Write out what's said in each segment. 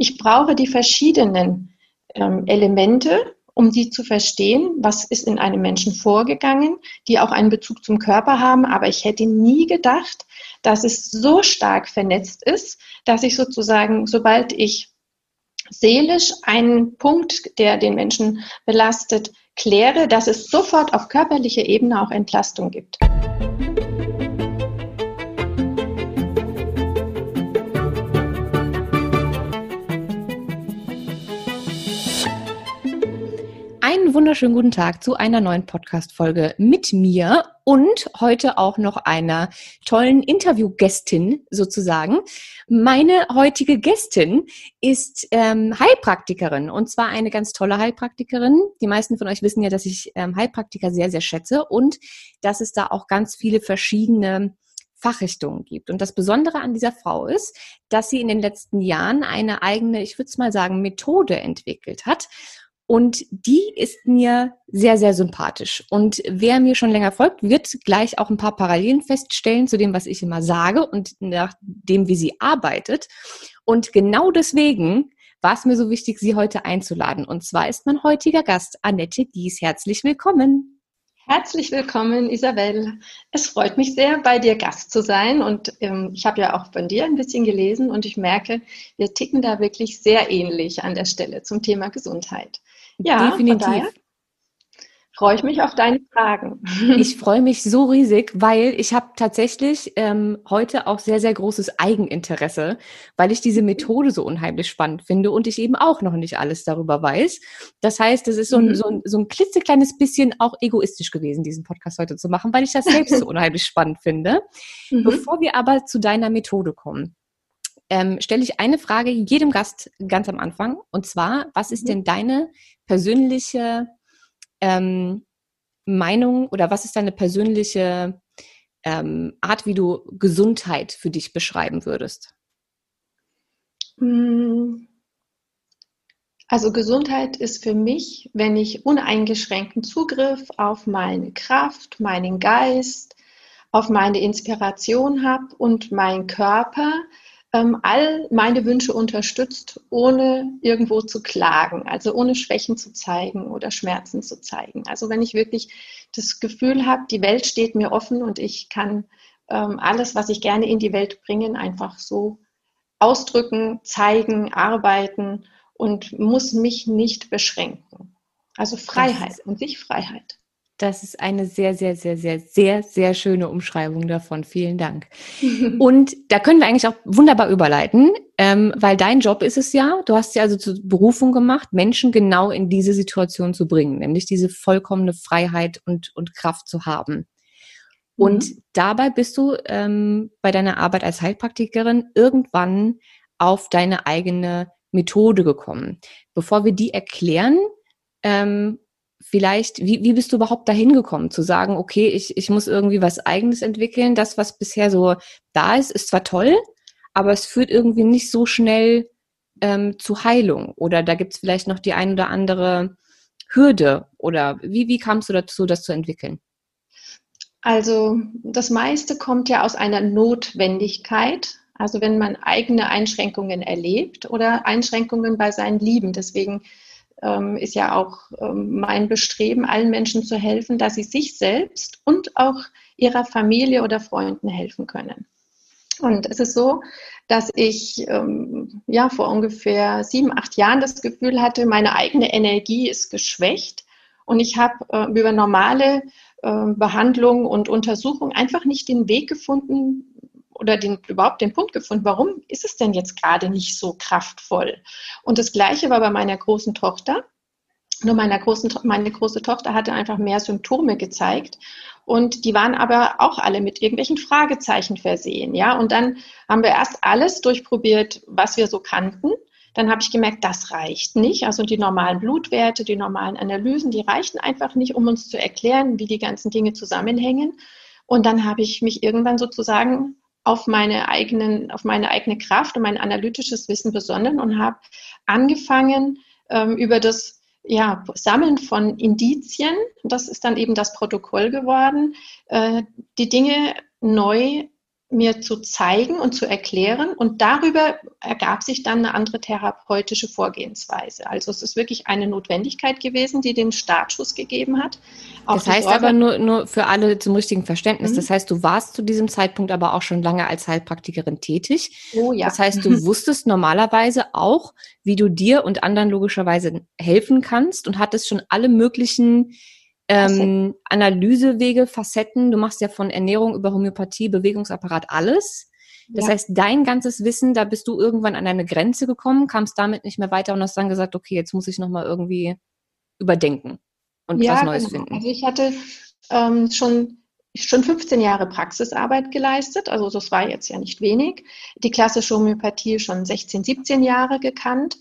Ich brauche die verschiedenen ähm, Elemente, um die zu verstehen, was ist in einem Menschen vorgegangen, die auch einen Bezug zum Körper haben. Aber ich hätte nie gedacht, dass es so stark vernetzt ist, dass ich sozusagen, sobald ich seelisch einen Punkt, der den Menschen belastet, kläre, dass es sofort auf körperlicher Ebene auch Entlastung gibt. Einen wunderschönen guten Tag zu einer neuen Podcast-Folge mit mir und heute auch noch einer tollen Interviewgästin sozusagen. Meine heutige Gästin ist ähm, Heilpraktikerin und zwar eine ganz tolle Heilpraktikerin. Die meisten von euch wissen ja, dass ich ähm, Heilpraktiker sehr, sehr schätze und dass es da auch ganz viele verschiedene Fachrichtungen gibt. Und das Besondere an dieser Frau ist, dass sie in den letzten Jahren eine eigene, ich würde es mal sagen, Methode entwickelt hat und die ist mir sehr, sehr sympathisch. Und wer mir schon länger folgt, wird gleich auch ein paar Parallelen feststellen zu dem, was ich immer sage und nach dem, wie sie arbeitet. Und genau deswegen war es mir so wichtig, sie heute einzuladen. Und zwar ist mein heutiger Gast Annette Dies. Herzlich willkommen. Herzlich willkommen, Isabel. Es freut mich sehr, bei dir Gast zu sein. Und ähm, ich habe ja auch von dir ein bisschen gelesen und ich merke, wir ticken da wirklich sehr ähnlich an der Stelle zum Thema Gesundheit. Ja, definitiv. Freue ich mich auf deine Fragen. Ich freue mich so riesig, weil ich habe tatsächlich ähm, heute auch sehr, sehr großes Eigeninteresse, weil ich diese Methode so unheimlich spannend finde und ich eben auch noch nicht alles darüber weiß. Das heißt, es ist so ein, mhm. so ein, so ein klitzekleines bisschen auch egoistisch gewesen, diesen Podcast heute zu machen, weil ich das selbst so unheimlich spannend finde. Mhm. Bevor wir aber zu deiner Methode kommen, ähm, stelle ich eine Frage jedem Gast ganz am Anfang. Und zwar, was ist mhm. denn deine persönliche ähm, Meinung oder was ist deine persönliche ähm, Art, wie du Gesundheit für dich beschreiben würdest? Hm. Also Gesundheit ist für mich, wenn ich uneingeschränkten Zugriff auf meine Kraft, meinen Geist, auf meine Inspiration habe und mein Körper ähm, all meine Wünsche unterstützt, ohne irgendwo zu klagen, also ohne Schwächen zu zeigen oder Schmerzen zu zeigen. Also wenn ich wirklich das Gefühl habe, die Welt steht mir offen und ich kann ähm, alles, was ich gerne in die Welt bringe, einfach so ausdrücken, zeigen, arbeiten und muss mich nicht beschränken. Also Freiheit und sich Freiheit. Das ist eine sehr, sehr, sehr, sehr, sehr, sehr schöne Umschreibung davon. Vielen Dank. Und da können wir eigentlich auch wunderbar überleiten, ähm, weil dein Job ist es ja, du hast ja also zur Berufung gemacht, Menschen genau in diese Situation zu bringen, nämlich diese vollkommene Freiheit und, und Kraft zu haben. Und mhm. dabei bist du ähm, bei deiner Arbeit als Heilpraktikerin irgendwann auf deine eigene Methode gekommen. Bevor wir die erklären, ähm, vielleicht, wie, wie bist du überhaupt dahin gekommen, zu sagen, okay, ich, ich muss irgendwie was Eigenes entwickeln. Das, was bisher so da ist, ist zwar toll, aber es führt irgendwie nicht so schnell ähm, zu Heilung. Oder da gibt es vielleicht noch die ein oder andere Hürde. Oder wie, wie kamst du dazu, das zu entwickeln? Also das meiste kommt ja aus einer Notwendigkeit. Also wenn man eigene Einschränkungen erlebt oder Einschränkungen bei seinen Lieben. Deswegen ähm, ist ja auch ähm, mein Bestreben, allen Menschen zu helfen, dass sie sich selbst und auch ihrer Familie oder Freunden helfen können. Und es ist so, dass ich ähm, ja vor ungefähr sieben, acht Jahren das Gefühl hatte, meine eigene Energie ist geschwächt und ich habe äh, über normale äh, Behandlung und Untersuchung einfach nicht den Weg gefunden, oder den, überhaupt den Punkt gefunden, warum ist es denn jetzt gerade nicht so kraftvoll? Und das Gleiche war bei meiner großen Tochter. Nur meiner großen, meine große Tochter hatte einfach mehr Symptome gezeigt und die waren aber auch alle mit irgendwelchen Fragezeichen versehen, ja. Und dann haben wir erst alles durchprobiert, was wir so kannten. Dann habe ich gemerkt, das reicht nicht. Also die normalen Blutwerte, die normalen Analysen, die reichen einfach nicht, um uns zu erklären, wie die ganzen Dinge zusammenhängen. Und dann habe ich mich irgendwann sozusagen auf meine eigenen, auf meine eigene Kraft und mein analytisches Wissen besonnen und habe angefangen ähm, über das ja, Sammeln von Indizien, das ist dann eben das Protokoll geworden, äh, die Dinge neu mir zu zeigen und zu erklären. Und darüber ergab sich dann eine andere therapeutische Vorgehensweise. Also es ist wirklich eine Notwendigkeit gewesen, die den Startschuss gegeben hat. Auch das heißt aber nur, nur für alle zum richtigen Verständnis. Mhm. Das heißt, du warst zu diesem Zeitpunkt aber auch schon lange als Heilpraktikerin tätig. Oh ja. Das heißt, du wusstest normalerweise auch, wie du dir und anderen logischerweise helfen kannst und hattest schon alle möglichen ähm, Analysewege, Facetten. Du machst ja von Ernährung über Homöopathie, Bewegungsapparat alles. Das ja. heißt, dein ganzes Wissen, da bist du irgendwann an eine Grenze gekommen, kamst damit nicht mehr weiter und hast dann gesagt, okay, jetzt muss ich nochmal irgendwie überdenken und ja, was Neues genau. finden. Also ich hatte ähm, schon schon 15 Jahre Praxisarbeit geleistet, also das war jetzt ja nicht wenig. Die klassische Homöopathie schon 16, 17 Jahre gekannt.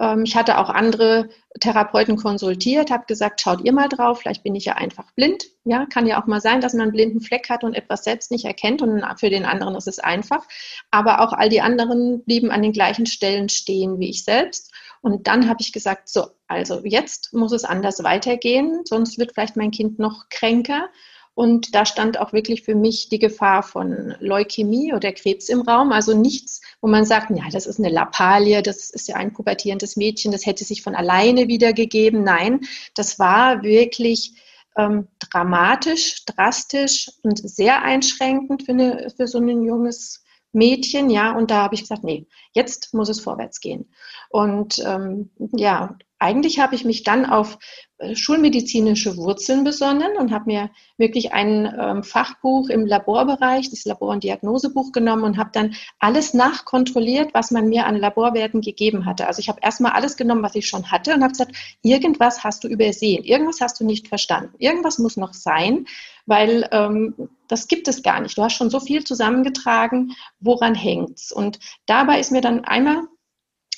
Ähm, ich hatte auch andere Therapeuten konsultiert, habe gesagt, schaut ihr mal drauf, vielleicht bin ich ja einfach blind. Ja, kann ja auch mal sein, dass man einen blinden Fleck hat und etwas selbst nicht erkennt und für den anderen ist es einfach. Aber auch all die anderen blieben an den gleichen Stellen stehen wie ich selbst. Und dann habe ich gesagt, so, also jetzt muss es anders weitergehen, sonst wird vielleicht mein Kind noch kränker. Und da stand auch wirklich für mich die Gefahr von Leukämie oder Krebs im Raum. Also nichts, wo man sagt, ja, das ist eine Lappalie, das ist ja ein pubertierendes Mädchen, das hätte sich von alleine wiedergegeben. Nein, das war wirklich ähm, dramatisch, drastisch und sehr einschränkend für, eine, für so ein junges Mädchen, ja, und da habe ich gesagt, nee, jetzt muss es vorwärts gehen. Und ähm, ja, eigentlich habe ich mich dann auf äh, schulmedizinische Wurzeln besonnen und habe mir wirklich ein ähm, Fachbuch im Laborbereich, das Labor- und Diagnosebuch genommen und habe dann alles nachkontrolliert, was man mir an Laborwerten gegeben hatte. Also ich habe erstmal alles genommen, was ich schon hatte und habe gesagt, irgendwas hast du übersehen, irgendwas hast du nicht verstanden, irgendwas muss noch sein, weil ähm, das gibt es gar nicht. Du hast schon so viel zusammengetragen, woran hängt's? Und dabei ist mir dann einmal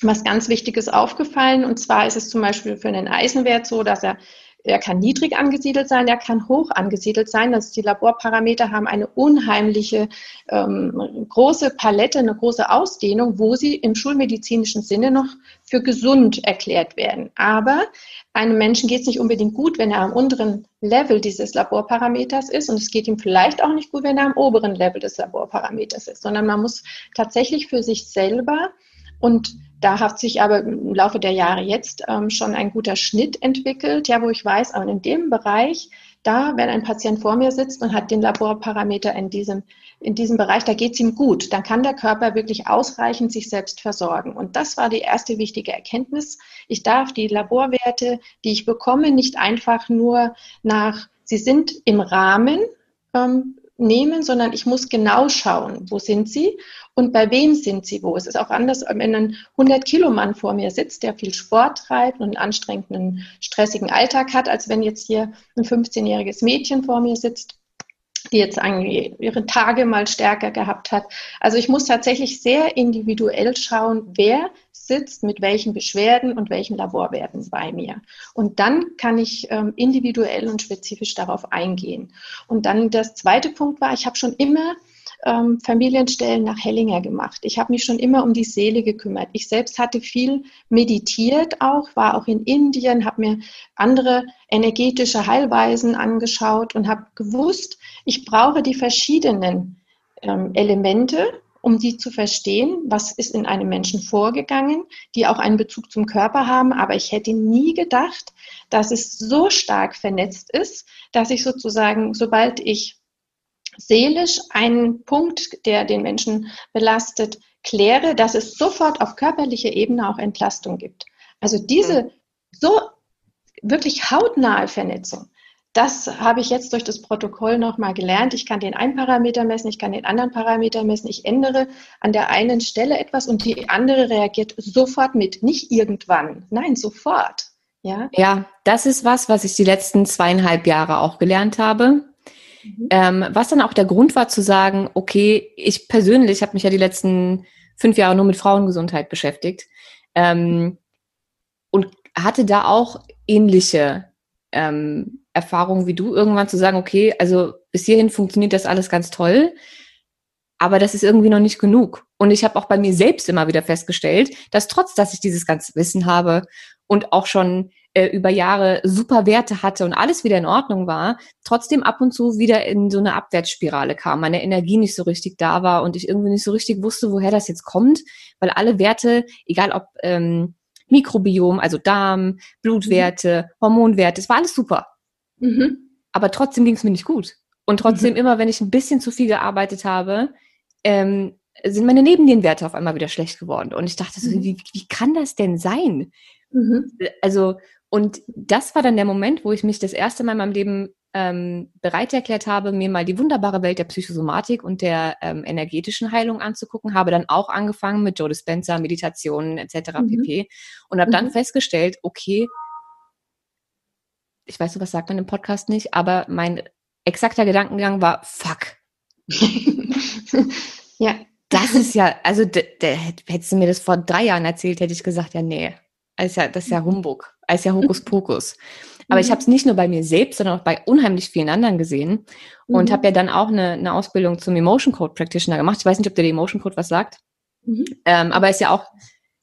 was ganz Wichtiges aufgefallen. Und zwar ist es zum Beispiel für einen Eisenwert so, dass er er kann niedrig angesiedelt sein, er kann hoch angesiedelt sein. Das die Laborparameter haben eine unheimliche ähm, große Palette, eine große Ausdehnung, wo sie im schulmedizinischen Sinne noch für gesund erklärt werden. Aber einem Menschen geht es nicht unbedingt gut, wenn er am unteren Level dieses Laborparameters ist und es geht ihm vielleicht auch nicht gut, wenn er am oberen Level des Laborparameters ist, sondern man muss tatsächlich für sich selber und da hat sich aber im Laufe der Jahre jetzt ähm, schon ein guter Schnitt entwickelt, ja, wo ich weiß, aber in dem Bereich, da, wenn ein Patient vor mir sitzt und hat den Laborparameter in diesem, in diesem Bereich, da geht es ihm gut, dann kann der Körper wirklich ausreichend sich selbst versorgen. Und das war die erste wichtige Erkenntnis. Ich darf die Laborwerte, die ich bekomme, nicht einfach nur nach, sie sind im Rahmen, ähm, nehmen, sondern ich muss genau schauen, wo sind sie und bei wem sind sie wo. Es ist auch anders, wenn ein 100-Kilo-Mann vor mir sitzt, der viel Sport treibt und einen anstrengenden, stressigen Alltag hat, als wenn jetzt hier ein 15-jähriges Mädchen vor mir sitzt die jetzt ihre Tage mal stärker gehabt hat. Also ich muss tatsächlich sehr individuell schauen, wer sitzt mit welchen Beschwerden und welchen Laborwerten bei mir. Und dann kann ich ähm, individuell und spezifisch darauf eingehen. Und dann das zweite Punkt war, ich habe schon immer ähm, Familienstellen nach Hellinger gemacht. Ich habe mich schon immer um die Seele gekümmert. Ich selbst hatte viel meditiert auch, war auch in Indien, habe mir andere energetische Heilweisen angeschaut und habe gewusst, ich brauche die verschiedenen ähm, Elemente, um die zu verstehen, was ist in einem Menschen vorgegangen, die auch einen Bezug zum Körper haben. Aber ich hätte nie gedacht, dass es so stark vernetzt ist, dass ich sozusagen, sobald ich seelisch einen Punkt, der den Menschen belastet, kläre, dass es sofort auf körperlicher Ebene auch Entlastung gibt. Also diese mhm. so wirklich hautnahe Vernetzung, das habe ich jetzt durch das Protokoll nochmal gelernt. Ich kann den einen Parameter messen, ich kann den anderen Parameter messen. Ich ändere an der einen Stelle etwas und die andere reagiert sofort mit. Nicht irgendwann, nein, sofort. Ja, ja das ist was, was ich die letzten zweieinhalb Jahre auch gelernt habe. Mhm. Ähm, was dann auch der Grund war zu sagen, okay, ich persönlich habe mich ja die letzten fünf Jahre nur mit Frauengesundheit beschäftigt ähm, und hatte da auch ähnliche ähm, Erfahrungen wie du, irgendwann zu sagen, okay, also bis hierhin funktioniert das alles ganz toll, aber das ist irgendwie noch nicht genug. Und ich habe auch bei mir selbst immer wieder festgestellt, dass trotz, dass ich dieses ganze Wissen habe und auch schon äh, über Jahre super Werte hatte und alles wieder in Ordnung war, trotzdem ab und zu wieder in so eine Abwärtsspirale kam, meine Energie nicht so richtig da war und ich irgendwie nicht so richtig wusste, woher das jetzt kommt, weil alle Werte, egal ob ähm, Mikrobiom, also Darm, Blutwerte, mhm. Hormonwerte, es war alles super. Mhm. Aber trotzdem ging es mir nicht gut. Und trotzdem, mhm. immer wenn ich ein bisschen zu viel gearbeitet habe, ähm, sind meine Nebennierenwerte auf einmal wieder schlecht geworden. Und ich dachte so, mhm. wie, wie kann das denn sein? Mhm. Also, und das war dann der Moment, wo ich mich das erste Mal in meinem Leben ähm, bereit erklärt habe, mir mal die wunderbare Welt der Psychosomatik und der ähm, energetischen Heilung anzugucken, habe dann auch angefangen mit Joe Dispenza, Meditationen etc. Mhm. pp. Und habe dann mhm. festgestellt, okay, ich weiß, was sagt man im Podcast nicht, aber mein exakter Gedankengang war, fuck. ja. Das ist ja, also hättest du mir das vor drei Jahren erzählt, hätte ich gesagt, ja, nee, das ist ja, das ist ja Humbug, das ist ja Hokuspokus. Aber ich mhm. habe es nicht nur bei mir selbst, sondern auch bei unheimlich vielen anderen gesehen und mhm. habe ja dann auch eine, eine Ausbildung zum Emotion Code Practitioner gemacht. Ich weiß nicht, ob der Emotion Code was sagt, mhm. ähm, aber ist ja auch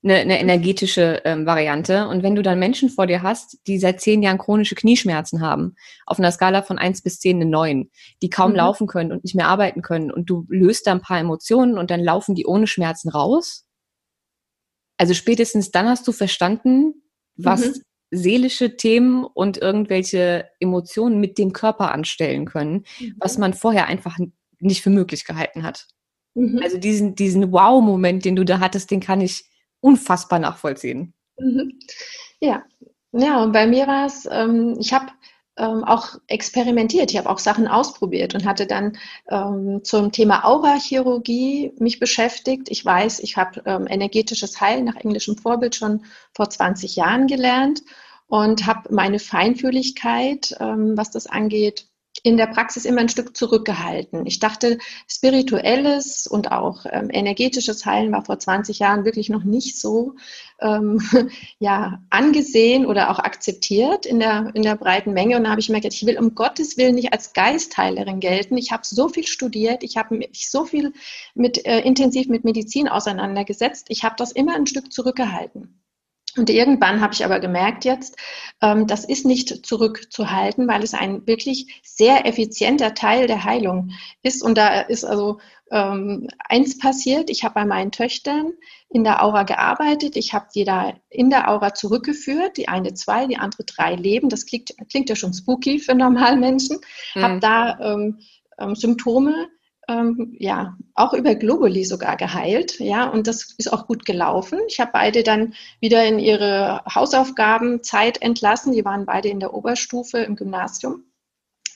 eine, eine energetische ähm, Variante. Und wenn du dann Menschen vor dir hast, die seit zehn Jahren chronische Knieschmerzen haben, auf einer Skala von eins bis zehn eine neun, die kaum mhm. laufen können und nicht mehr arbeiten können und du löst da ein paar Emotionen und dann laufen die ohne Schmerzen raus. Also spätestens dann hast du verstanden, was mhm. seelische Themen und irgendwelche Emotionen mit dem Körper anstellen können, mhm. was man vorher einfach nicht für möglich gehalten hat. Mhm. Also diesen, diesen Wow-Moment, den du da hattest, den kann ich unfassbar nachvollziehen. Mhm. Ja, ja, und bei mir war es, ähm, ich habe ähm, auch experimentiert, ich habe auch Sachen ausprobiert und hatte dann ähm, zum Thema Aurachirurgie mich beschäftigt. Ich weiß, ich habe ähm, energetisches Heilen nach englischem Vorbild schon vor 20 Jahren gelernt und habe meine Feinfühligkeit, ähm, was das angeht, in der Praxis immer ein Stück zurückgehalten. Ich dachte, spirituelles und auch ähm, energetisches Heilen war vor 20 Jahren wirklich noch nicht so ähm, ja, angesehen oder auch akzeptiert in der, in der breiten Menge. Und da habe ich mir gedacht, ich will um Gottes Willen nicht als Geistheilerin gelten. Ich habe so viel studiert, ich habe mich so viel mit, äh, intensiv mit Medizin auseinandergesetzt. Ich habe das immer ein Stück zurückgehalten. Und irgendwann habe ich aber gemerkt jetzt, ähm, das ist nicht zurückzuhalten, weil es ein wirklich sehr effizienter Teil der Heilung ist. Und da ist also ähm, eins passiert. Ich habe bei meinen Töchtern in der Aura gearbeitet. Ich habe die da in der Aura zurückgeführt. Die eine zwei, die andere drei leben. Das klingt, klingt ja schon spooky für Normalmenschen. Mhm. Habe da ähm, ähm, Symptome ähm, ja, auch über Globally sogar geheilt, ja, und das ist auch gut gelaufen. Ich habe beide dann wieder in ihre Hausaufgabenzeit entlassen. Die waren beide in der Oberstufe im Gymnasium.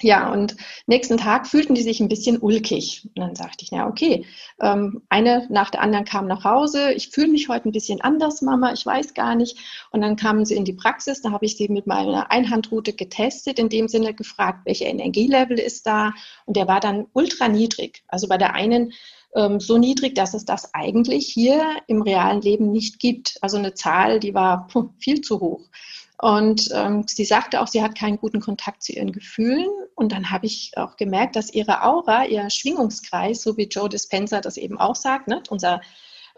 Ja, und nächsten Tag fühlten die sich ein bisschen ulkig. Und dann sagte ich, ja, okay, ähm, eine nach der anderen kam nach Hause. Ich fühle mich heute ein bisschen anders, Mama, ich weiß gar nicht. Und dann kamen sie in die Praxis. Da habe ich sie mit meiner Einhandroute getestet, in dem Sinne gefragt, welche Energielevel ist da. Und der war dann ultra niedrig. Also bei der einen ähm, so niedrig, dass es das eigentlich hier im realen Leben nicht gibt. Also eine Zahl, die war viel zu hoch. Und ähm, sie sagte auch, sie hat keinen guten Kontakt zu ihren Gefühlen. Und dann habe ich auch gemerkt, dass ihre Aura, ihr Schwingungskreis, so wie Joe Dispenza das eben auch sagt, ne, unser,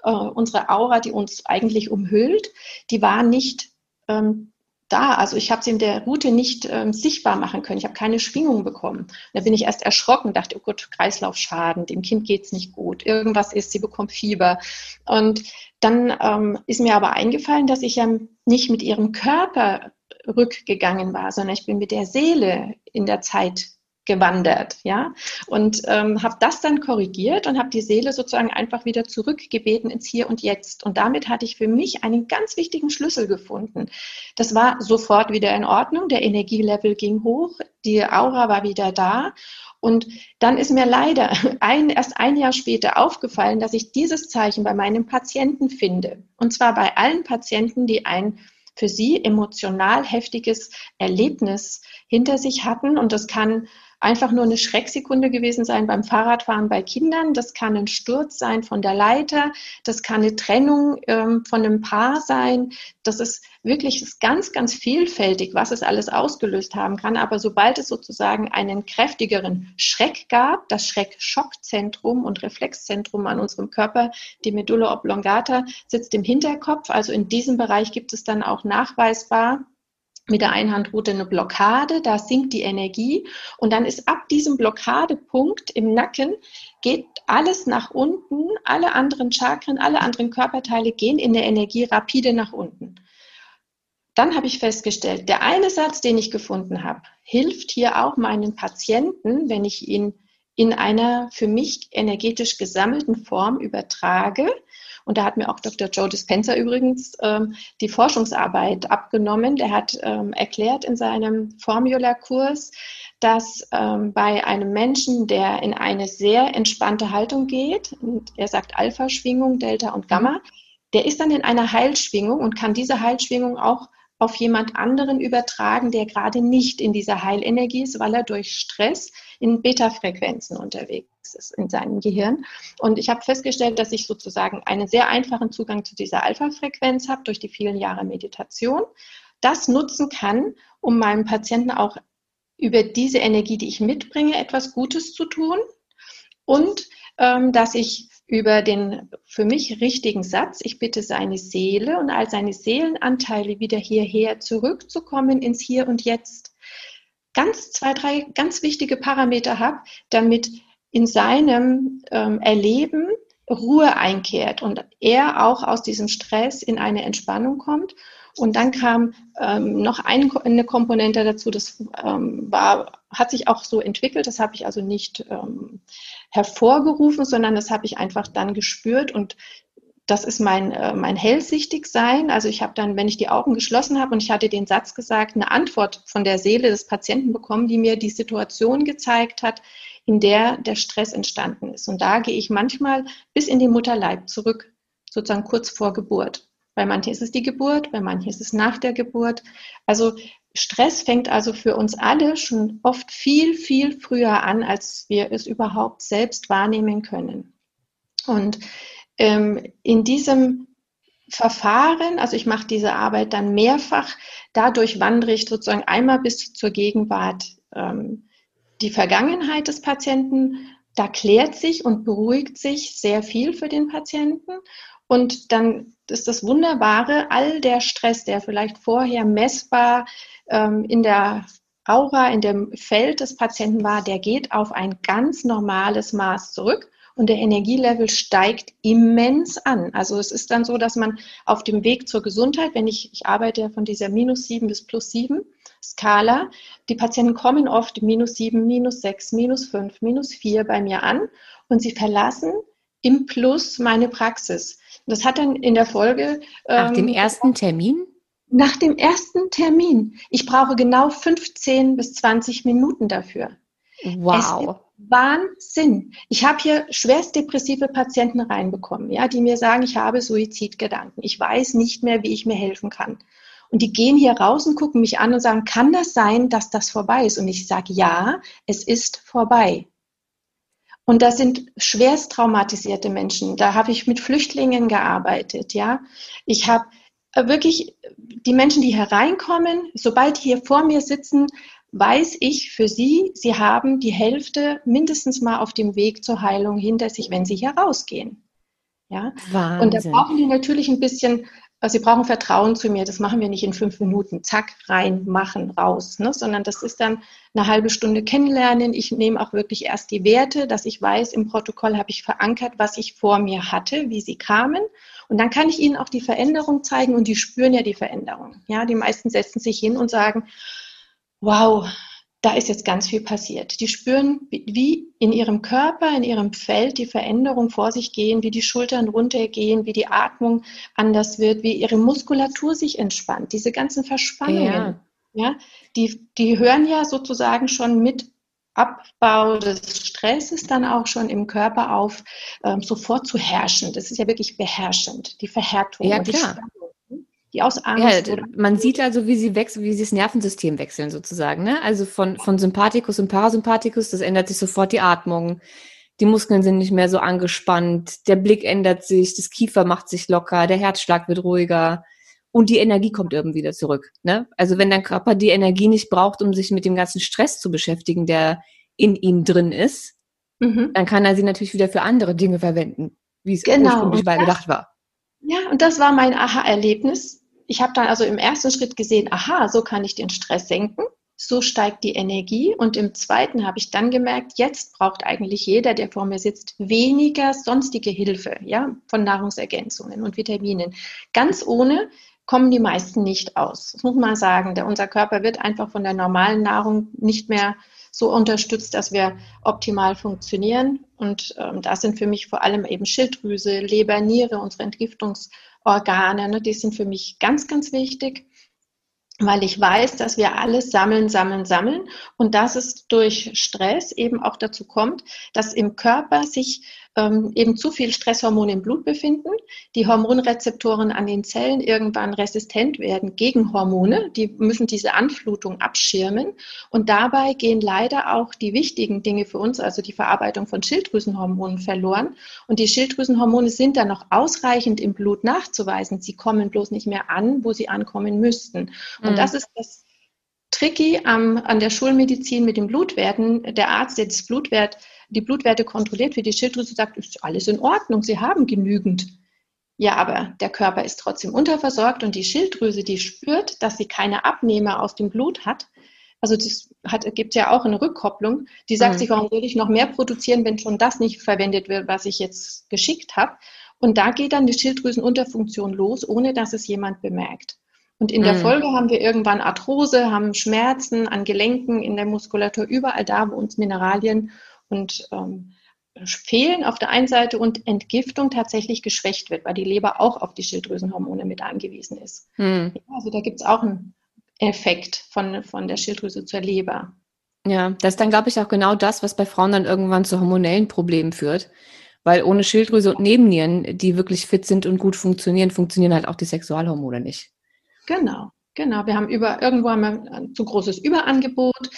äh, unsere Aura, die uns eigentlich umhüllt, die war nicht ähm, da. Also ich habe sie in der Route nicht ähm, sichtbar machen können. Ich habe keine Schwingung bekommen. Da bin ich erst erschrocken, dachte, oh Gott, Kreislaufschaden, dem Kind geht es nicht gut, irgendwas ist, sie bekommt Fieber. Und dann ähm, ist mir aber eingefallen, dass ich ja nicht mit ihrem Körper rückgegangen war, sondern ich bin mit der Seele in der Zeit gewandert, ja, und ähm, habe das dann korrigiert und habe die Seele sozusagen einfach wieder zurückgebeten ins Hier und Jetzt. Und damit hatte ich für mich einen ganz wichtigen Schlüssel gefunden. Das war sofort wieder in Ordnung, der Energielevel ging hoch, die Aura war wieder da. Und dann ist mir leider ein, erst ein Jahr später aufgefallen, dass ich dieses Zeichen bei meinen Patienten finde. Und zwar bei allen Patienten, die ein für sie emotional heftiges Erlebnis hinter sich hatten. Und das kann einfach nur eine Schrecksekunde gewesen sein beim Fahrradfahren bei Kindern. Das kann ein Sturz sein von der Leiter. Das kann eine Trennung ähm, von einem Paar sein. Das ist wirklich ist ganz, ganz vielfältig, was es alles ausgelöst haben kann. Aber sobald es sozusagen einen kräftigeren Schreck gab, das Schreck-Schockzentrum und Reflexzentrum an unserem Körper, die Medulla oblongata, sitzt im Hinterkopf. Also in diesem Bereich gibt es dann auch nachweisbar mit der Einhandrute eine Blockade, da sinkt die Energie und dann ist ab diesem Blockadepunkt im Nacken geht alles nach unten, alle anderen Chakren, alle anderen Körperteile gehen in der Energie rapide nach unten. Dann habe ich festgestellt, der eine Satz, den ich gefunden habe, hilft hier auch meinen Patienten, wenn ich ihn in einer für mich energetisch gesammelten Form übertrage. Und da hat mir auch Dr. Joe Dispenza übrigens ähm, die Forschungsarbeit abgenommen. Der hat ähm, erklärt in seinem Formula-Kurs, dass ähm, bei einem Menschen, der in eine sehr entspannte Haltung geht, und er sagt Alpha-Schwingung, Delta und Gamma, der ist dann in einer Heilschwingung und kann diese Heilschwingung auch auf jemand anderen übertragen, der gerade nicht in dieser Heilenergie ist, weil er durch Stress in Beta-Frequenzen unterwegs ist in seinem Gehirn. Und ich habe festgestellt, dass ich sozusagen einen sehr einfachen Zugang zu dieser Alpha-Frequenz habe durch die vielen Jahre Meditation. Das nutzen kann, um meinem Patienten auch über diese Energie, die ich mitbringe, etwas Gutes zu tun und ähm, dass ich über den für mich richtigen Satz, ich bitte seine Seele und all seine Seelenanteile wieder hierher zurückzukommen ins Hier und Jetzt. Ganz zwei, drei ganz wichtige Parameter habe, damit in seinem ähm, Erleben Ruhe einkehrt und er auch aus diesem Stress in eine Entspannung kommt. Und dann kam ähm, noch ein, eine Komponente dazu, das ähm, war, hat sich auch so entwickelt, das habe ich also nicht ähm, hervorgerufen, sondern das habe ich einfach dann gespürt und das ist mein, äh, mein Hellsichtigsein. Also ich habe dann, wenn ich die Augen geschlossen habe und ich hatte den Satz gesagt, eine Antwort von der Seele des Patienten bekommen, die mir die Situation gezeigt hat, in der der Stress entstanden ist. Und da gehe ich manchmal bis in den Mutterleib zurück, sozusagen kurz vor Geburt. Bei manchen ist es die Geburt, bei manchen ist es nach der Geburt. Also Stress fängt also für uns alle schon oft viel, viel früher an, als wir es überhaupt selbst wahrnehmen können. Und ähm, in diesem Verfahren, also ich mache diese Arbeit dann mehrfach, dadurch wandere ich sozusagen einmal bis zur Gegenwart ähm, die Vergangenheit des Patienten, da klärt sich und beruhigt sich sehr viel für den Patienten. Und dann ist das Wunderbare, all der Stress, der vielleicht vorher messbar ähm, in der Aura, in dem Feld des Patienten war, der geht auf ein ganz normales Maß zurück und der Energielevel steigt immens an. Also es ist dann so, dass man auf dem Weg zur Gesundheit, wenn ich, ich arbeite ja von dieser minus sieben bis plus sieben Skala, die Patienten kommen oft minus sieben, minus sechs, minus fünf, minus vier bei mir an und sie verlassen im Plus meine Praxis. Das hat dann in der Folge. Nach ähm, dem ersten Termin? Nach dem ersten Termin. Ich brauche genau 15 bis 20 Minuten dafür. Wow. Wahnsinn. Ich habe hier schwerst depressive Patienten reinbekommen, ja, die mir sagen, ich habe Suizidgedanken. Ich weiß nicht mehr, wie ich mir helfen kann. Und die gehen hier raus und gucken mich an und sagen, kann das sein, dass das vorbei ist? Und ich sage, ja, es ist vorbei. Und das sind schwerst traumatisierte Menschen. Da habe ich mit Flüchtlingen gearbeitet, ja. Ich habe äh, wirklich die Menschen, die hereinkommen, sobald die hier vor mir sitzen, weiß ich für sie, sie haben die Hälfte mindestens mal auf dem Weg zur Heilung hinter sich, wenn sie hier rausgehen. Ja? Wahnsinn. Und da brauchen die natürlich ein bisschen, sie brauchen Vertrauen zu mir. Das machen wir nicht in fünf Minuten. Zack, rein, machen, raus. Ne? Sondern das ist dann eine halbe Stunde kennenlernen. Ich nehme auch wirklich erst die Werte, dass ich weiß, im Protokoll habe ich verankert, was ich vor mir hatte, wie sie kamen. Und dann kann ich ihnen auch die Veränderung zeigen und die spüren ja die Veränderung. Ja, die meisten setzen sich hin und sagen, wow, da ist jetzt ganz viel passiert. Die spüren, wie in ihrem Körper, in ihrem Feld die Veränderung vor sich gehen, wie die Schultern runtergehen, wie die Atmung anders wird, wie ihre Muskulatur sich entspannt, diese ganzen Verspannungen. Ja. ja die, die hören ja sozusagen schon mit Abbau des Stresses dann auch schon im Körper auf, ähm, sofort zu herrschen. Das ist ja wirklich beherrschend, die Verhärtung. Ja, klar. Die, die aus Angst. Ja, man sieht also, wie sie wechseln, wie sie das Nervensystem wechseln sozusagen. Ne? Also von, von Sympathikus und Parasympathikus, das ändert sich sofort die Atmung. Die Muskeln sind nicht mehr so angespannt, der Blick ändert sich, das Kiefer macht sich locker, der Herzschlag wird ruhiger und die Energie kommt irgendwie wieder zurück. Ne? Also wenn dein Körper die Energie nicht braucht, um sich mit dem ganzen Stress zu beschäftigen, der in ihm drin ist, mhm. dann kann er sie natürlich wieder für andere Dinge verwenden, wie es genau. ursprünglich mal gedacht war. Ja, und das war mein Aha-Erlebnis. Ich habe dann also im ersten Schritt gesehen, aha, so kann ich den Stress senken. So steigt die Energie. Und im zweiten habe ich dann gemerkt, jetzt braucht eigentlich jeder, der vor mir sitzt, weniger sonstige Hilfe, ja, von Nahrungsergänzungen und Vitaminen. Ganz ohne kommen die meisten nicht aus. Das muss man sagen. Der, unser Körper wird einfach von der normalen Nahrung nicht mehr so unterstützt, dass wir optimal funktionieren. Und ähm, das sind für mich vor allem eben Schilddrüse, Leber, Niere, unsere Entgiftungsorgane. Ne, die sind für mich ganz, ganz wichtig weil ich weiß, dass wir alles sammeln, sammeln, sammeln und dass es durch Stress eben auch dazu kommt, dass im Körper sich ähm, eben zu viel Stresshormone im Blut befinden, die Hormonrezeptoren an den Zellen irgendwann resistent werden gegen Hormone, die müssen diese Anflutung abschirmen und dabei gehen leider auch die wichtigen Dinge für uns, also die Verarbeitung von Schilddrüsenhormonen verloren und die Schilddrüsenhormone sind dann noch ausreichend im Blut nachzuweisen, sie kommen bloß nicht mehr an, wo sie ankommen müssten und mhm. das ist das tricky am, an der Schulmedizin mit den Blutwerten. Der Arzt, der das Blutwert die Blutwerte kontrolliert für die Schilddrüse, sagt, ist alles in Ordnung, Sie haben genügend. Ja, aber der Körper ist trotzdem unterversorgt und die Schilddrüse, die spürt, dass sie keine Abnehmer aus dem Blut hat. Also das gibt ja auch eine Rückkopplung. Die sagt mhm. sich, warum soll ich noch mehr produzieren, wenn schon das nicht verwendet wird, was ich jetzt geschickt habe. Und da geht dann die Schilddrüsenunterfunktion los, ohne dass es jemand bemerkt. Und in der mhm. Folge haben wir irgendwann Arthrose, haben Schmerzen an Gelenken, in der Muskulatur, überall da, wo uns Mineralien und ähm, Fehlen auf der einen Seite und Entgiftung tatsächlich geschwächt wird, weil die Leber auch auf die Schilddrüsenhormone mit angewiesen ist. Hm. also da gibt es auch einen Effekt von, von der Schilddrüse zur Leber. Ja, das ist dann, glaube ich, auch genau das, was bei Frauen dann irgendwann zu hormonellen Problemen führt. Weil ohne Schilddrüse und Nebennieren, die wirklich fit sind und gut funktionieren, funktionieren halt auch die Sexualhormone nicht. Genau. Genau, wir haben über, irgendwo haben wir ein zu großes Überangebot.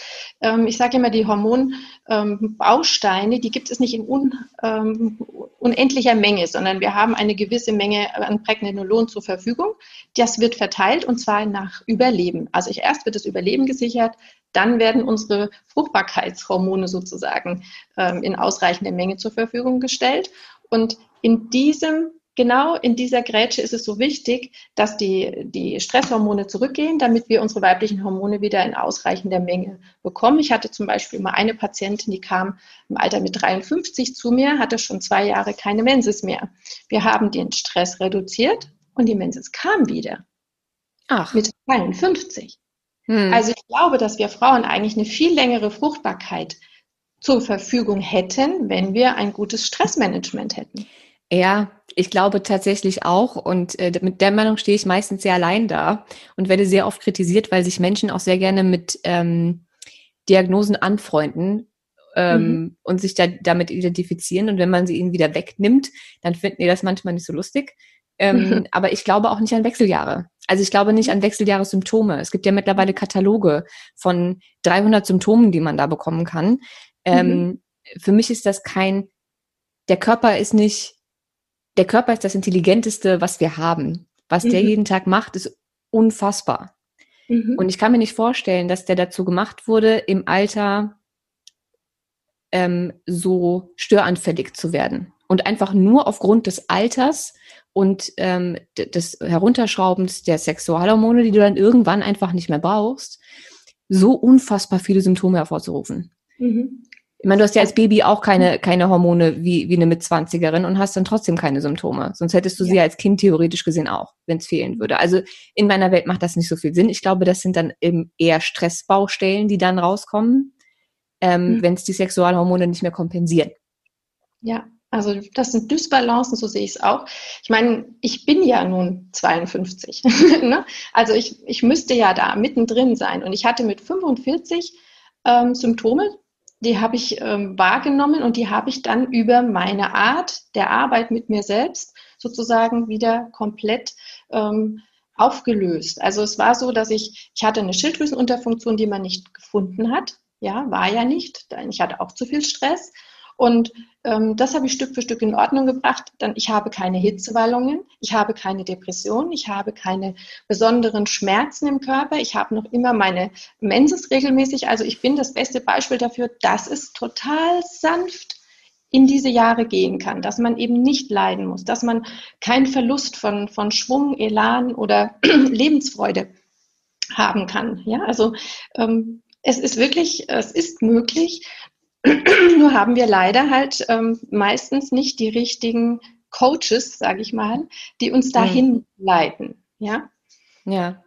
Ähm, ich sage immer, die Hormonbausteine, ähm, die gibt es nicht in un, ähm, unendlicher Menge, sondern wir haben eine gewisse Menge an Pregnenolon zur Verfügung. Das wird verteilt und zwar nach Überleben. Also erst wird das Überleben gesichert, dann werden unsere Fruchtbarkeitshormone sozusagen ähm, in ausreichender Menge zur Verfügung gestellt. Und in diesem genau in dieser Grätsche ist es so wichtig, dass die, die Stresshormone zurückgehen, damit wir unsere weiblichen Hormone wieder in ausreichender Menge bekommen. Ich hatte zum Beispiel mal eine Patientin, die kam im Alter mit 53 zu mir, hatte schon zwei Jahre keine Menses mehr. Wir haben den Stress reduziert und die Menses kam wieder. Ach. Mit 52. Hm. Also ich glaube, dass wir Frauen eigentlich eine viel längere Fruchtbarkeit zur Verfügung hätten, wenn wir ein gutes Stressmanagement hätten. Ja, ich glaube tatsächlich auch. Und äh, mit der Meinung stehe ich meistens sehr allein da und werde sehr oft kritisiert, weil sich Menschen auch sehr gerne mit ähm, Diagnosen anfreunden ähm, mhm. und sich da, damit identifizieren. Und wenn man sie ihnen wieder wegnimmt, dann finden die das manchmal nicht so lustig. Ähm, aber ich glaube auch nicht an Wechseljahre. Also ich glaube nicht an Wechseljahressymptome. Es gibt ja mittlerweile Kataloge von 300 Symptomen, die man da bekommen kann. Ähm, mhm. Für mich ist das kein, der Körper ist nicht der Körper ist das Intelligenteste, was wir haben. Was mhm. der jeden Tag macht, ist unfassbar. Mhm. Und ich kann mir nicht vorstellen, dass der dazu gemacht wurde, im Alter ähm, so störanfällig zu werden. Und einfach nur aufgrund des Alters und ähm, des Herunterschraubens der Sexualhormone, die du dann irgendwann einfach nicht mehr brauchst, so unfassbar viele Symptome hervorzurufen. Mhm. Ich meine, du hast ja als Baby auch keine, keine Hormone wie, wie eine Mitzwanzigerin und hast dann trotzdem keine Symptome. Sonst hättest du ja. sie als Kind theoretisch gesehen auch, wenn es fehlen würde. Also in meiner Welt macht das nicht so viel Sinn. Ich glaube, das sind dann eben eher Stressbaustellen, die dann rauskommen, ähm, mhm. wenn es die Sexualhormone nicht mehr kompensieren. Ja, also das sind Dysbalancen, so sehe ich es auch. Ich meine, ich bin ja nun 52. ne? Also ich, ich müsste ja da mittendrin sein. Und ich hatte mit 45 ähm, Symptome, die habe ich ähm, wahrgenommen und die habe ich dann über meine Art der Arbeit mit mir selbst sozusagen wieder komplett ähm, aufgelöst. Also es war so, dass ich, ich hatte eine Schilddrüsenunterfunktion, die man nicht gefunden hat. Ja, war ja nicht. Ich hatte auch zu viel Stress. Und ähm, das habe ich Stück für Stück in Ordnung gebracht. Dann, ich habe keine Hitzewallungen, ich habe keine Depression, ich habe keine besonderen Schmerzen im Körper, ich habe noch immer meine Menses regelmäßig. Also ich bin das beste Beispiel dafür, dass es total sanft in diese Jahre gehen kann, dass man eben nicht leiden muss, dass man keinen Verlust von, von Schwung, Elan oder Lebensfreude haben kann. Ja, also ähm, es ist wirklich, es ist möglich, nur haben wir leider halt ähm, meistens nicht die richtigen Coaches, sage ich mal, die uns dahin mhm. leiten. Ja. Ja.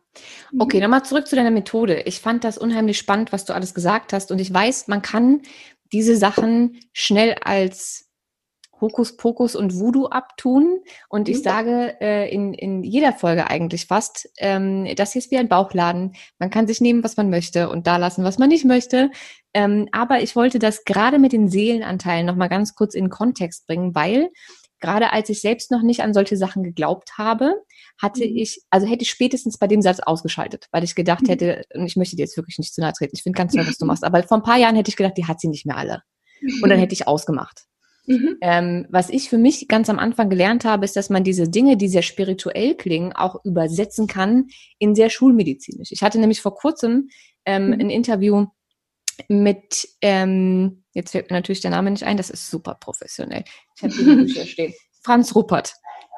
Okay, mhm. nochmal zurück zu deiner Methode. Ich fand das unheimlich spannend, was du alles gesagt hast. Und ich weiß, man kann diese Sachen schnell als Hokuspokus und Voodoo abtun. Und ich sage äh, in, in jeder Folge eigentlich fast, ähm, das hier ist wie ein Bauchladen. Man kann sich nehmen, was man möchte und da lassen, was man nicht möchte. Ähm, aber ich wollte das gerade mit den Seelenanteilen nochmal ganz kurz in Kontext bringen, weil gerade als ich selbst noch nicht an solche Sachen geglaubt habe, hatte mhm. ich, also hätte ich spätestens bei dem Satz ausgeschaltet, weil ich gedacht mhm. hätte, und ich möchte dir jetzt wirklich nicht zu nahe treten, ich finde ganz toll, was du machst, aber vor ein paar Jahren hätte ich gedacht, die hat sie nicht mehr alle. Und dann hätte ich ausgemacht. Mhm. Ähm, was ich für mich ganz am Anfang gelernt habe, ist, dass man diese Dinge, die sehr spirituell klingen, auch übersetzen kann in sehr schulmedizinisch. Ich hatte nämlich vor kurzem ähm, mhm. ein Interview mit, ähm, jetzt fällt mir natürlich der Name nicht ein, das ist super professionell. Ich habe die Bücher stehen. Franz Ruppert.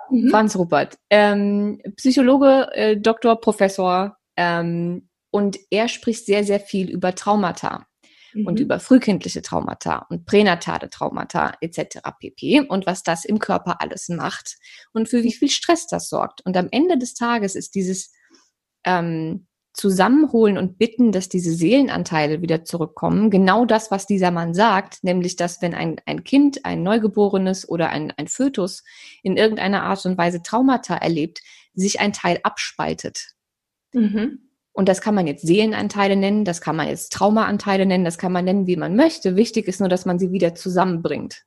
Mhm. Franz Ruppert. Ähm, Psychologe, äh, Doktor, Professor. Ähm, und er spricht sehr, sehr viel über Traumata mhm. und über frühkindliche Traumata und pränatale Traumata etc. pp. Und was das im Körper alles macht und für wie viel Stress das sorgt. Und am Ende des Tages ist dieses ähm, Zusammenholen und bitten, dass diese Seelenanteile wieder zurückkommen, genau das, was dieser Mann sagt, nämlich, dass wenn ein, ein Kind, ein Neugeborenes oder ein, ein Fötus in irgendeiner Art und Weise Traumata erlebt, sich ein Teil abspaltet. Mhm. Und das kann man jetzt Seelenanteile nennen, das kann man jetzt Traumaanteile nennen, das kann man nennen, wie man möchte. Wichtig ist nur, dass man sie wieder zusammenbringt.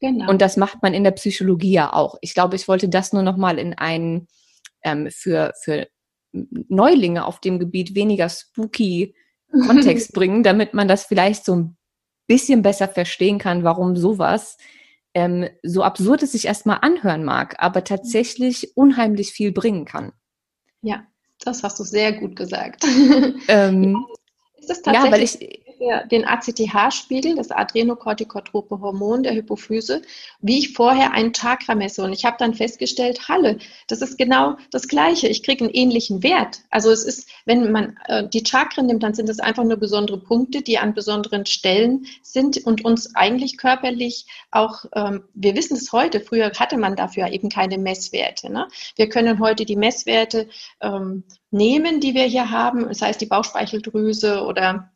Genau. Und das macht man in der Psychologie ja auch. Ich glaube, ich wollte das nur nochmal in einen ähm, für, für Neulinge auf dem Gebiet weniger spooky Kontext bringen, damit man das vielleicht so ein bisschen besser verstehen kann, warum sowas ähm, so absurd es sich erstmal anhören mag, aber tatsächlich unheimlich viel bringen kann. Ja, das hast du sehr gut gesagt. Ähm, ist das tatsächlich ja, weil ich, den ACTH-Spiegel, das Adrenokortikotrope Hormon der Hypophyse, wie ich vorher einen Chakra messe. Und ich habe dann festgestellt, Halle, das ist genau das Gleiche. Ich kriege einen ähnlichen Wert. Also es ist, wenn man äh, die Chakren nimmt, dann sind es einfach nur besondere Punkte, die an besonderen Stellen sind und uns eigentlich körperlich auch, ähm, wir wissen es heute, früher hatte man dafür eben keine Messwerte. Ne? Wir können heute die Messwerte ähm, nehmen, die wir hier haben, das heißt die Bauchspeicheldrüse oder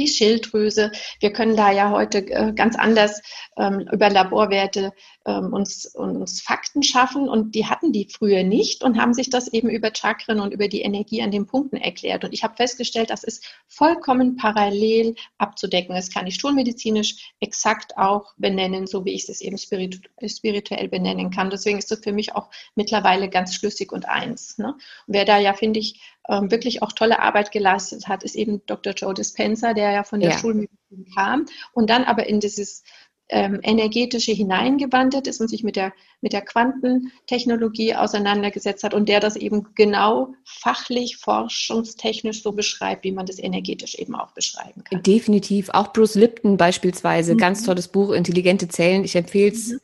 die Schilddrüse. Wir können da ja heute äh, ganz anders ähm, über Laborwerte ähm, uns, uns Fakten schaffen und die hatten die früher nicht und haben sich das eben über Chakren und über die Energie an den Punkten erklärt. Und ich habe festgestellt, das ist vollkommen parallel abzudecken. Das kann ich schulmedizinisch exakt auch benennen, so wie ich es eben spiritu spirituell benennen kann. Deswegen ist das für mich auch mittlerweile ganz schlüssig und eins. Ne? Und wer da ja, finde ich, ähm, wirklich auch tolle Arbeit geleistet hat, ist eben Dr. Joe Dispenza, der ja von der ja. Schulmedizin kam und dann aber in dieses ähm, energetische hineingewandert ist und sich mit der, mit der Quantentechnologie auseinandergesetzt hat und der das eben genau fachlich, forschungstechnisch so beschreibt, wie man das energetisch eben auch beschreiben kann. Definitiv. Auch Bruce Lipton beispielsweise, mhm. ganz tolles Buch, Intelligente Zellen. Ich empfehle es mhm.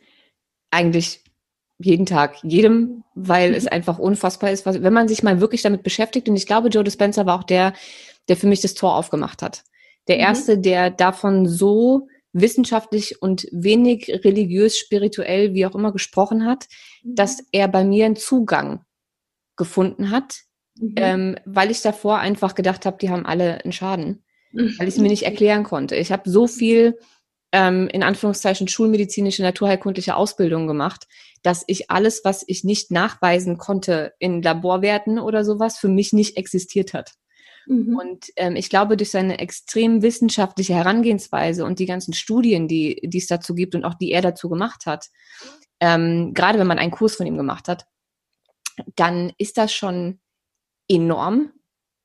eigentlich jeden Tag, jedem, weil es einfach unfassbar ist, was, wenn man sich mal wirklich damit beschäftigt. Und ich glaube, Joe Dispenza war auch der, der für mich das Tor aufgemacht hat. Der mhm. erste, der davon so wissenschaftlich und wenig religiös, spirituell, wie auch immer gesprochen hat, mhm. dass er bei mir einen Zugang gefunden hat, mhm. ähm, weil ich davor einfach gedacht habe, die haben alle einen Schaden, mhm. weil ich es mir nicht erklären konnte. Ich habe so viel ähm, in Anführungszeichen schulmedizinische, naturheilkundliche Ausbildung gemacht, dass ich alles, was ich nicht nachweisen konnte in Laborwerten oder sowas, für mich nicht existiert hat. Mhm. Und ähm, ich glaube, durch seine extrem wissenschaftliche Herangehensweise und die ganzen Studien, die, die es dazu gibt und auch die er dazu gemacht hat, ähm, gerade wenn man einen Kurs von ihm gemacht hat, dann ist das schon enorm.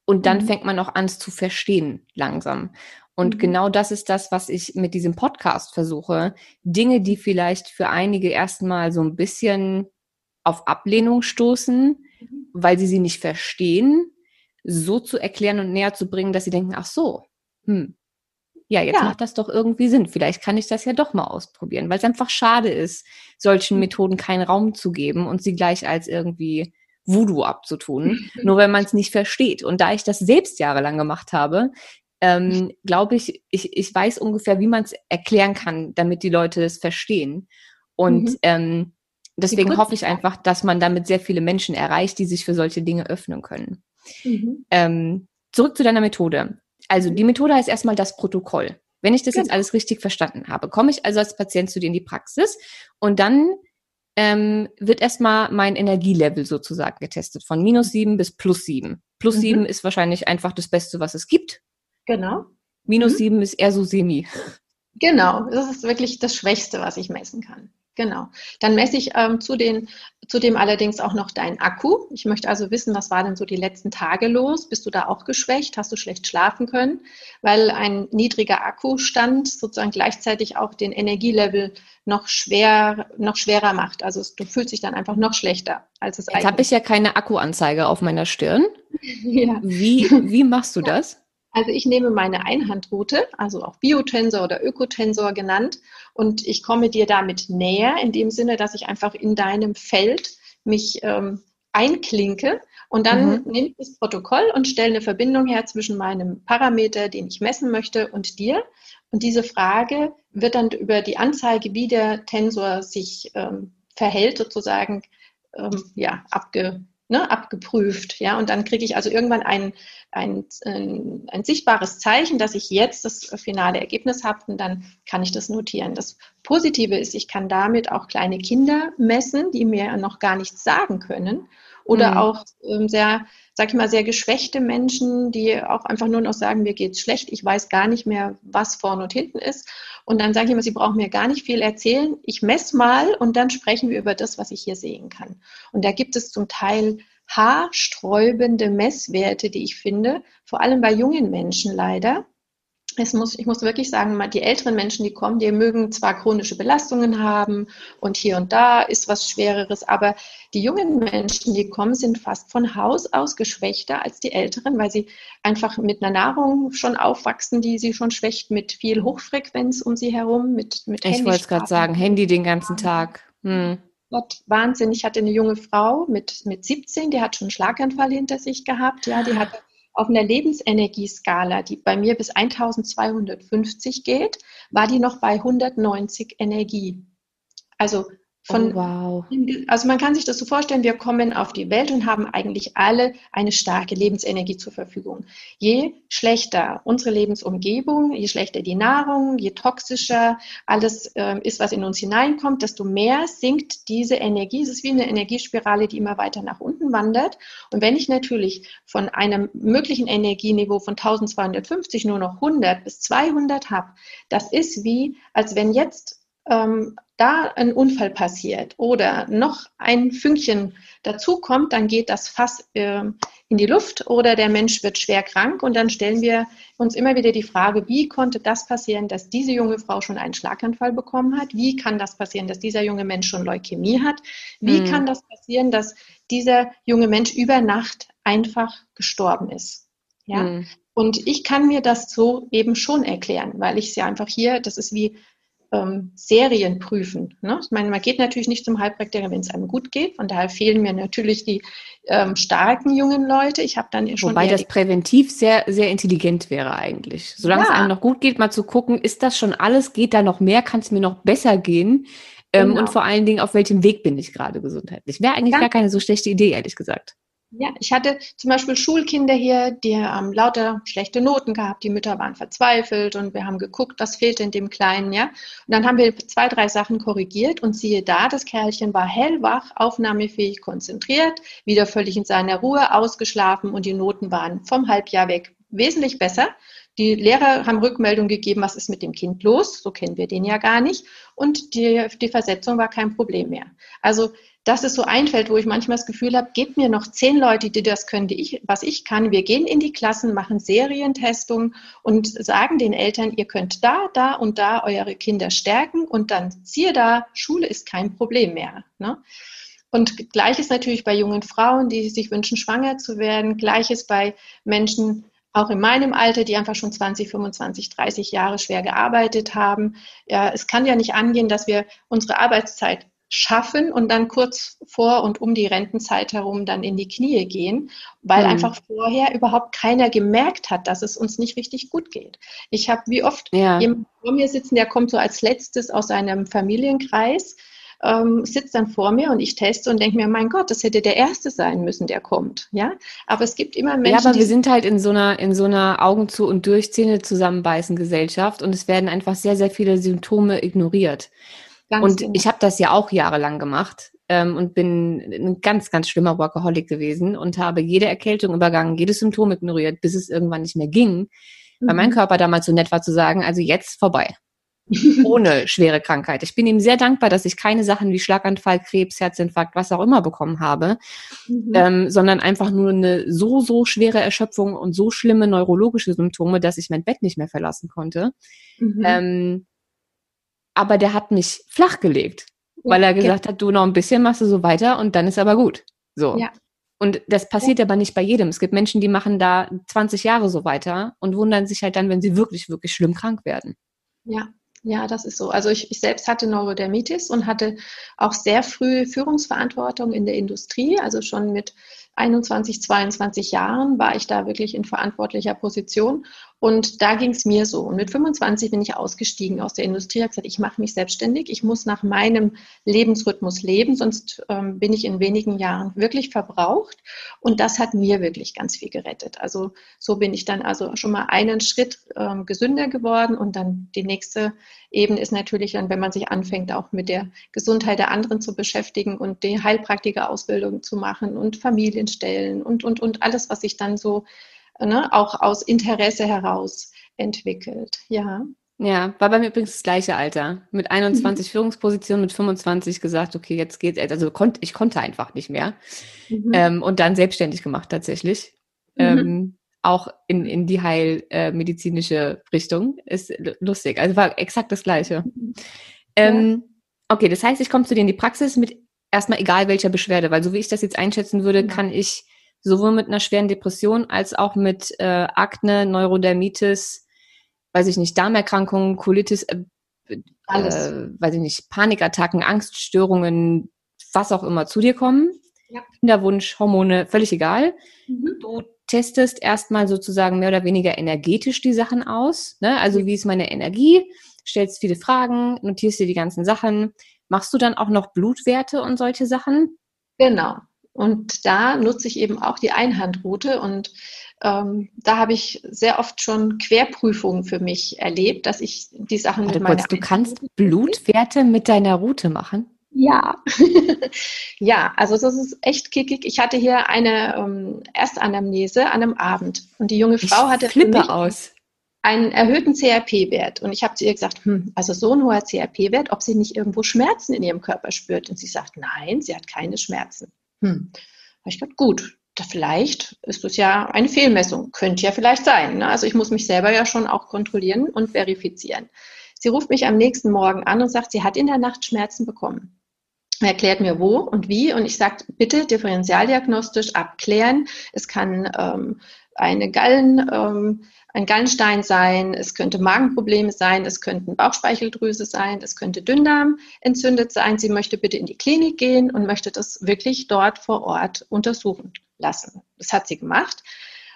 Und dann mhm. fängt man auch an, es zu verstehen langsam. Und mhm. genau das ist das, was ich mit diesem Podcast versuche. Dinge, die vielleicht für einige erstmal so ein bisschen auf Ablehnung stoßen, mhm. weil sie sie nicht verstehen, so zu erklären und näher zu bringen, dass sie denken, ach so, hm, ja, jetzt ja. macht das doch irgendwie Sinn. Vielleicht kann ich das ja doch mal ausprobieren, weil es einfach schade ist, solchen mhm. Methoden keinen Raum zu geben und sie gleich als irgendwie Voodoo abzutun, nur wenn man es nicht versteht. Und da ich das selbst jahrelang gemacht habe, ähm, glaube ich, ich, ich weiß ungefähr, wie man es erklären kann, damit die Leute es verstehen. Und mhm. ähm, deswegen hoffe ich einfach, dass man damit sehr viele Menschen erreicht, die sich für solche Dinge öffnen können. Mhm. Ähm, zurück zu deiner Methode. Also die Methode heißt erstmal das Protokoll. Wenn ich das genau. jetzt alles richtig verstanden habe, komme ich also als Patient zu dir in die Praxis und dann ähm, wird erstmal mein Energielevel sozusagen getestet, von minus sieben bis plus sieben. Plus mhm. sieben ist wahrscheinlich einfach das Beste, was es gibt. Genau. Minus mhm. sieben ist eher so semi. Genau, das ist wirklich das Schwächste, was ich messen kann. Genau. Dann messe ich ähm, zu den, zudem allerdings auch noch deinen Akku. Ich möchte also wissen, was war denn so die letzten Tage los? Bist du da auch geschwächt? Hast du schlecht schlafen können? Weil ein niedriger Akkustand sozusagen gleichzeitig auch den Energielevel noch schwer, noch schwerer macht. Also du fühlst dich dann einfach noch schlechter, als es Jetzt eigentlich. Jetzt habe ich ja keine Akkuanzeige auf meiner Stirn. ja. Wie, wie machst du das? Also ich nehme meine Einhandroute, also auch Biotensor oder Ökotensor genannt, und ich komme dir damit näher, in dem Sinne, dass ich einfach in deinem Feld mich ähm, einklinke und dann mhm. nehme ich das Protokoll und stelle eine Verbindung her zwischen meinem Parameter, den ich messen möchte, und dir. Und diese Frage wird dann über die Anzeige, wie der Tensor sich ähm, verhält, sozusagen ähm, ja, abge, ne, abgeprüft. Ja? Und dann kriege ich also irgendwann ein, ein, ein, ein, sichtbares Zeichen, dass ich jetzt das finale Ergebnis habe und dann kann ich das notieren. Das Positive ist, ich kann damit auch kleine Kinder messen, die mir noch gar nichts sagen können. Oder mhm. auch ähm, sehr, sag ich mal, sehr geschwächte Menschen, die auch einfach nur noch sagen, mir geht's schlecht, ich weiß gar nicht mehr, was vorne und hinten ist. Und dann sage ich immer, Sie brauchen mir gar nicht viel erzählen. Ich messe mal und dann sprechen wir über das, was ich hier sehen kann. Und da gibt es zum Teil haarsträubende Messwerte, die ich finde, vor allem bei jungen Menschen leider es muss, ich muss wirklich sagen, die älteren Menschen, die kommen, die mögen zwar chronische Belastungen haben und hier und da ist was Schwereres, aber die jungen Menschen, die kommen, sind fast von Haus aus geschwächter als die älteren, weil sie einfach mit einer Nahrung schon aufwachsen, die sie schon schwächt, mit viel Hochfrequenz um sie herum, mit, mit Ich wollte es gerade sagen, Handy den ganzen Tag. Hm. Gott, Wahnsinn. Ich hatte eine junge Frau mit, mit 17, die hat schon einen Schlaganfall hinter sich gehabt. Ja, die hatte auf einer Lebensenergieskala, die bei mir bis 1250 geht, war die noch bei 190 Energie. Also von, oh, wow. Also man kann sich das so vorstellen, wir kommen auf die Welt und haben eigentlich alle eine starke Lebensenergie zur Verfügung. Je schlechter unsere Lebensumgebung, je schlechter die Nahrung, je toxischer alles äh, ist, was in uns hineinkommt, desto mehr sinkt diese Energie. Es ist wie eine Energiespirale, die immer weiter nach unten wandert. Und wenn ich natürlich von einem möglichen Energieniveau von 1250 nur noch 100 bis 200 habe, das ist wie, als wenn jetzt ähm, da ein Unfall passiert oder noch ein Fünkchen dazukommt, dann geht das Fass äh, in die Luft oder der Mensch wird schwer krank und dann stellen wir uns immer wieder die Frage, wie konnte das passieren, dass diese junge Frau schon einen Schlaganfall bekommen hat? Wie kann das passieren, dass dieser junge Mensch schon Leukämie hat? Wie mhm. kann das passieren, dass dieser junge Mensch über Nacht einfach gestorben ist? Ja. Mhm. Und ich kann mir das so eben schon erklären, weil ich es ja einfach hier, das ist wie ähm, Serien prüfen. Ne? Ich meine, man geht natürlich nicht zum Heilpraktiker, wenn es einem gut geht. Von daher fehlen mir natürlich die ähm, starken jungen Leute. Ich habe dann schon. Wobei das präventiv sehr, sehr intelligent wäre eigentlich. Solange ja. es einem noch gut geht, mal zu gucken, ist das schon alles? Geht da noch mehr? Kann es mir noch besser gehen? Ähm, genau. Und vor allen Dingen, auf welchem Weg bin ich gerade gesundheitlich? Wäre eigentlich ja. gar keine so schlechte Idee, ehrlich gesagt. Ja, ich hatte zum Beispiel Schulkinder hier, die haben lauter schlechte Noten gehabt. Die Mütter waren verzweifelt und wir haben geguckt, was fehlt in dem Kleinen, ja. Und dann haben wir zwei, drei Sachen korrigiert und siehe da, das Kerlchen war hellwach, aufnahmefähig, konzentriert, wieder völlig in seiner Ruhe, ausgeschlafen und die Noten waren vom Halbjahr weg wesentlich besser. Die Lehrer haben Rückmeldung gegeben, was ist mit dem Kind los? So kennen wir den ja gar nicht. Und die, die Versetzung war kein Problem mehr. Also das ist so ein Feld, wo ich manchmal das Gefühl habe, gebt mir noch zehn Leute, die das können, die ich, was ich kann. Wir gehen in die Klassen, machen Serientestungen und sagen den Eltern, ihr könnt da, da und da eure Kinder stärken und dann siehe da, Schule ist kein Problem mehr. Ne? Und gleiches natürlich bei jungen Frauen, die sich wünschen, schwanger zu werden. Gleiches bei Menschen, auch in meinem Alter, die einfach schon 20, 25, 30 Jahre schwer gearbeitet haben. Ja, es kann ja nicht angehen, dass wir unsere Arbeitszeit schaffen und dann kurz vor und um die Rentenzeit herum dann in die Knie gehen, weil mhm. einfach vorher überhaupt keiner gemerkt hat, dass es uns nicht richtig gut geht. Ich habe wie oft ja. jemand vor mir sitzen, der kommt so als letztes aus einem Familienkreis, ähm, sitzt dann vor mir und ich teste und denke mir, mein Gott, das hätte der Erste sein müssen, der kommt. Ja, aber es gibt immer Menschen. Ja, aber wir sind halt in so einer, in so einer Augen zu und durch Zähne zusammenbeißen Gesellschaft und es werden einfach sehr, sehr viele Symptome ignoriert. Ganz und genau. ich habe das ja auch jahrelang gemacht ähm, und bin ein ganz, ganz schlimmer Workaholic gewesen und habe jede Erkältung übergangen, jedes Symptom ignoriert, bis es irgendwann nicht mehr ging, mhm. weil mein mhm. Körper damals so nett war zu sagen, also jetzt vorbei. Ohne schwere Krankheit. Ich bin ihm sehr dankbar, dass ich keine Sachen wie Schlaganfall, Krebs, Herzinfarkt, was auch immer bekommen habe, mhm. ähm, sondern einfach nur eine so, so schwere Erschöpfung und so schlimme neurologische Symptome, dass ich mein Bett nicht mehr verlassen konnte. Mhm. Ähm, aber der hat mich flachgelegt, weil er gesagt hat, du noch ein bisschen machst du so weiter und dann ist aber gut. So. Ja. Und das passiert ja. aber nicht bei jedem. Es gibt Menschen, die machen da 20 Jahre so weiter und wundern sich halt dann, wenn sie wirklich, wirklich schlimm krank werden. Ja, ja, das ist so. Also ich, ich, selbst hatte Neurodermitis und hatte auch sehr früh Führungsverantwortung in der Industrie. Also schon mit 21, 22 Jahren war ich da wirklich in verantwortlicher Position und da ging es mir so. Und mit 25 bin ich ausgestiegen aus der Industrie, habe gesagt, ich mache mich selbstständig, ich muss nach meinem Lebensrhythmus leben, sonst ähm, bin ich in wenigen Jahren wirklich verbraucht. Und das hat mir wirklich ganz viel gerettet. Also so bin ich dann also schon mal einen Schritt ähm, gesünder geworden. Und dann die nächste Ebene ist natürlich dann, wenn man sich anfängt, auch mit der Gesundheit der anderen zu beschäftigen und die Heilpraktiker-Ausbildung zu machen und Familienstellen und, und, und alles, was ich dann so ne, auch aus Interesse heraus entwickelt. Ja. Ja, war bei mir übrigens das gleiche Alter. Mit 21 mhm. Führungspositionen, mit 25 gesagt, okay, jetzt geht's. Also konnt, ich konnte einfach nicht mehr. Mhm. Ähm, und dann selbstständig gemacht tatsächlich. Mhm. Ähm, auch in, in die heilmedizinische äh, Richtung. Ist lustig. Also war exakt das gleiche. Mhm. Ähm, okay, das heißt, ich komme zu dir in die Praxis mit erstmal egal welcher Beschwerde, weil so wie ich das jetzt einschätzen würde, ja. kann ich sowohl mit einer schweren Depression als auch mit äh, Akne, Neurodermitis, weiß ich nicht, Darmerkrankungen, Colitis, äh, Alles. Äh, weiß ich nicht, Panikattacken, Angststörungen, was auch immer zu dir kommen. Ja. Kinderwunsch, Hormone, völlig egal. Mhm. Du testest erstmal sozusagen mehr oder weniger energetisch die Sachen aus. Ne? Also wie ist meine Energie? Stellst viele Fragen, notierst dir die ganzen Sachen. Machst du dann auch noch Blutwerte und solche Sachen? Genau. Und da nutze ich eben auch die Einhandroute und ähm, da habe ich sehr oft schon Querprüfungen für mich erlebt, dass ich die Sachen Warte mit meiner kurz, Du kannst Blutwerte mit deiner Route machen? Ja, ja, also das ist echt kickig. Ich hatte hier eine ähm, Erstanamnese an einem Abend und die junge Frau ich hatte flippe aus. einen erhöhten CRP-Wert und ich habe zu ihr gesagt, hm, also so ein hoher CRP-Wert, ob sie nicht irgendwo Schmerzen in ihrem Körper spürt und sie sagt, nein, sie hat keine Schmerzen. Hm. ich gedacht, gut, vielleicht ist es ja eine Fehlmessung. Könnte ja vielleicht sein. Ne? Also ich muss mich selber ja schon auch kontrollieren und verifizieren. Sie ruft mich am nächsten Morgen an und sagt, sie hat in der Nacht Schmerzen bekommen. Er erklärt mir wo und wie und ich sage, bitte differentialdiagnostisch abklären. Es kann ähm, eine Gallen, ähm, ein Gallenstein sein, es könnte Magenprobleme sein, es könnten Bauchspeicheldrüse sein, es könnte Dünndarm entzündet sein. Sie möchte bitte in die Klinik gehen und möchte das wirklich dort vor Ort untersuchen lassen. Das hat sie gemacht,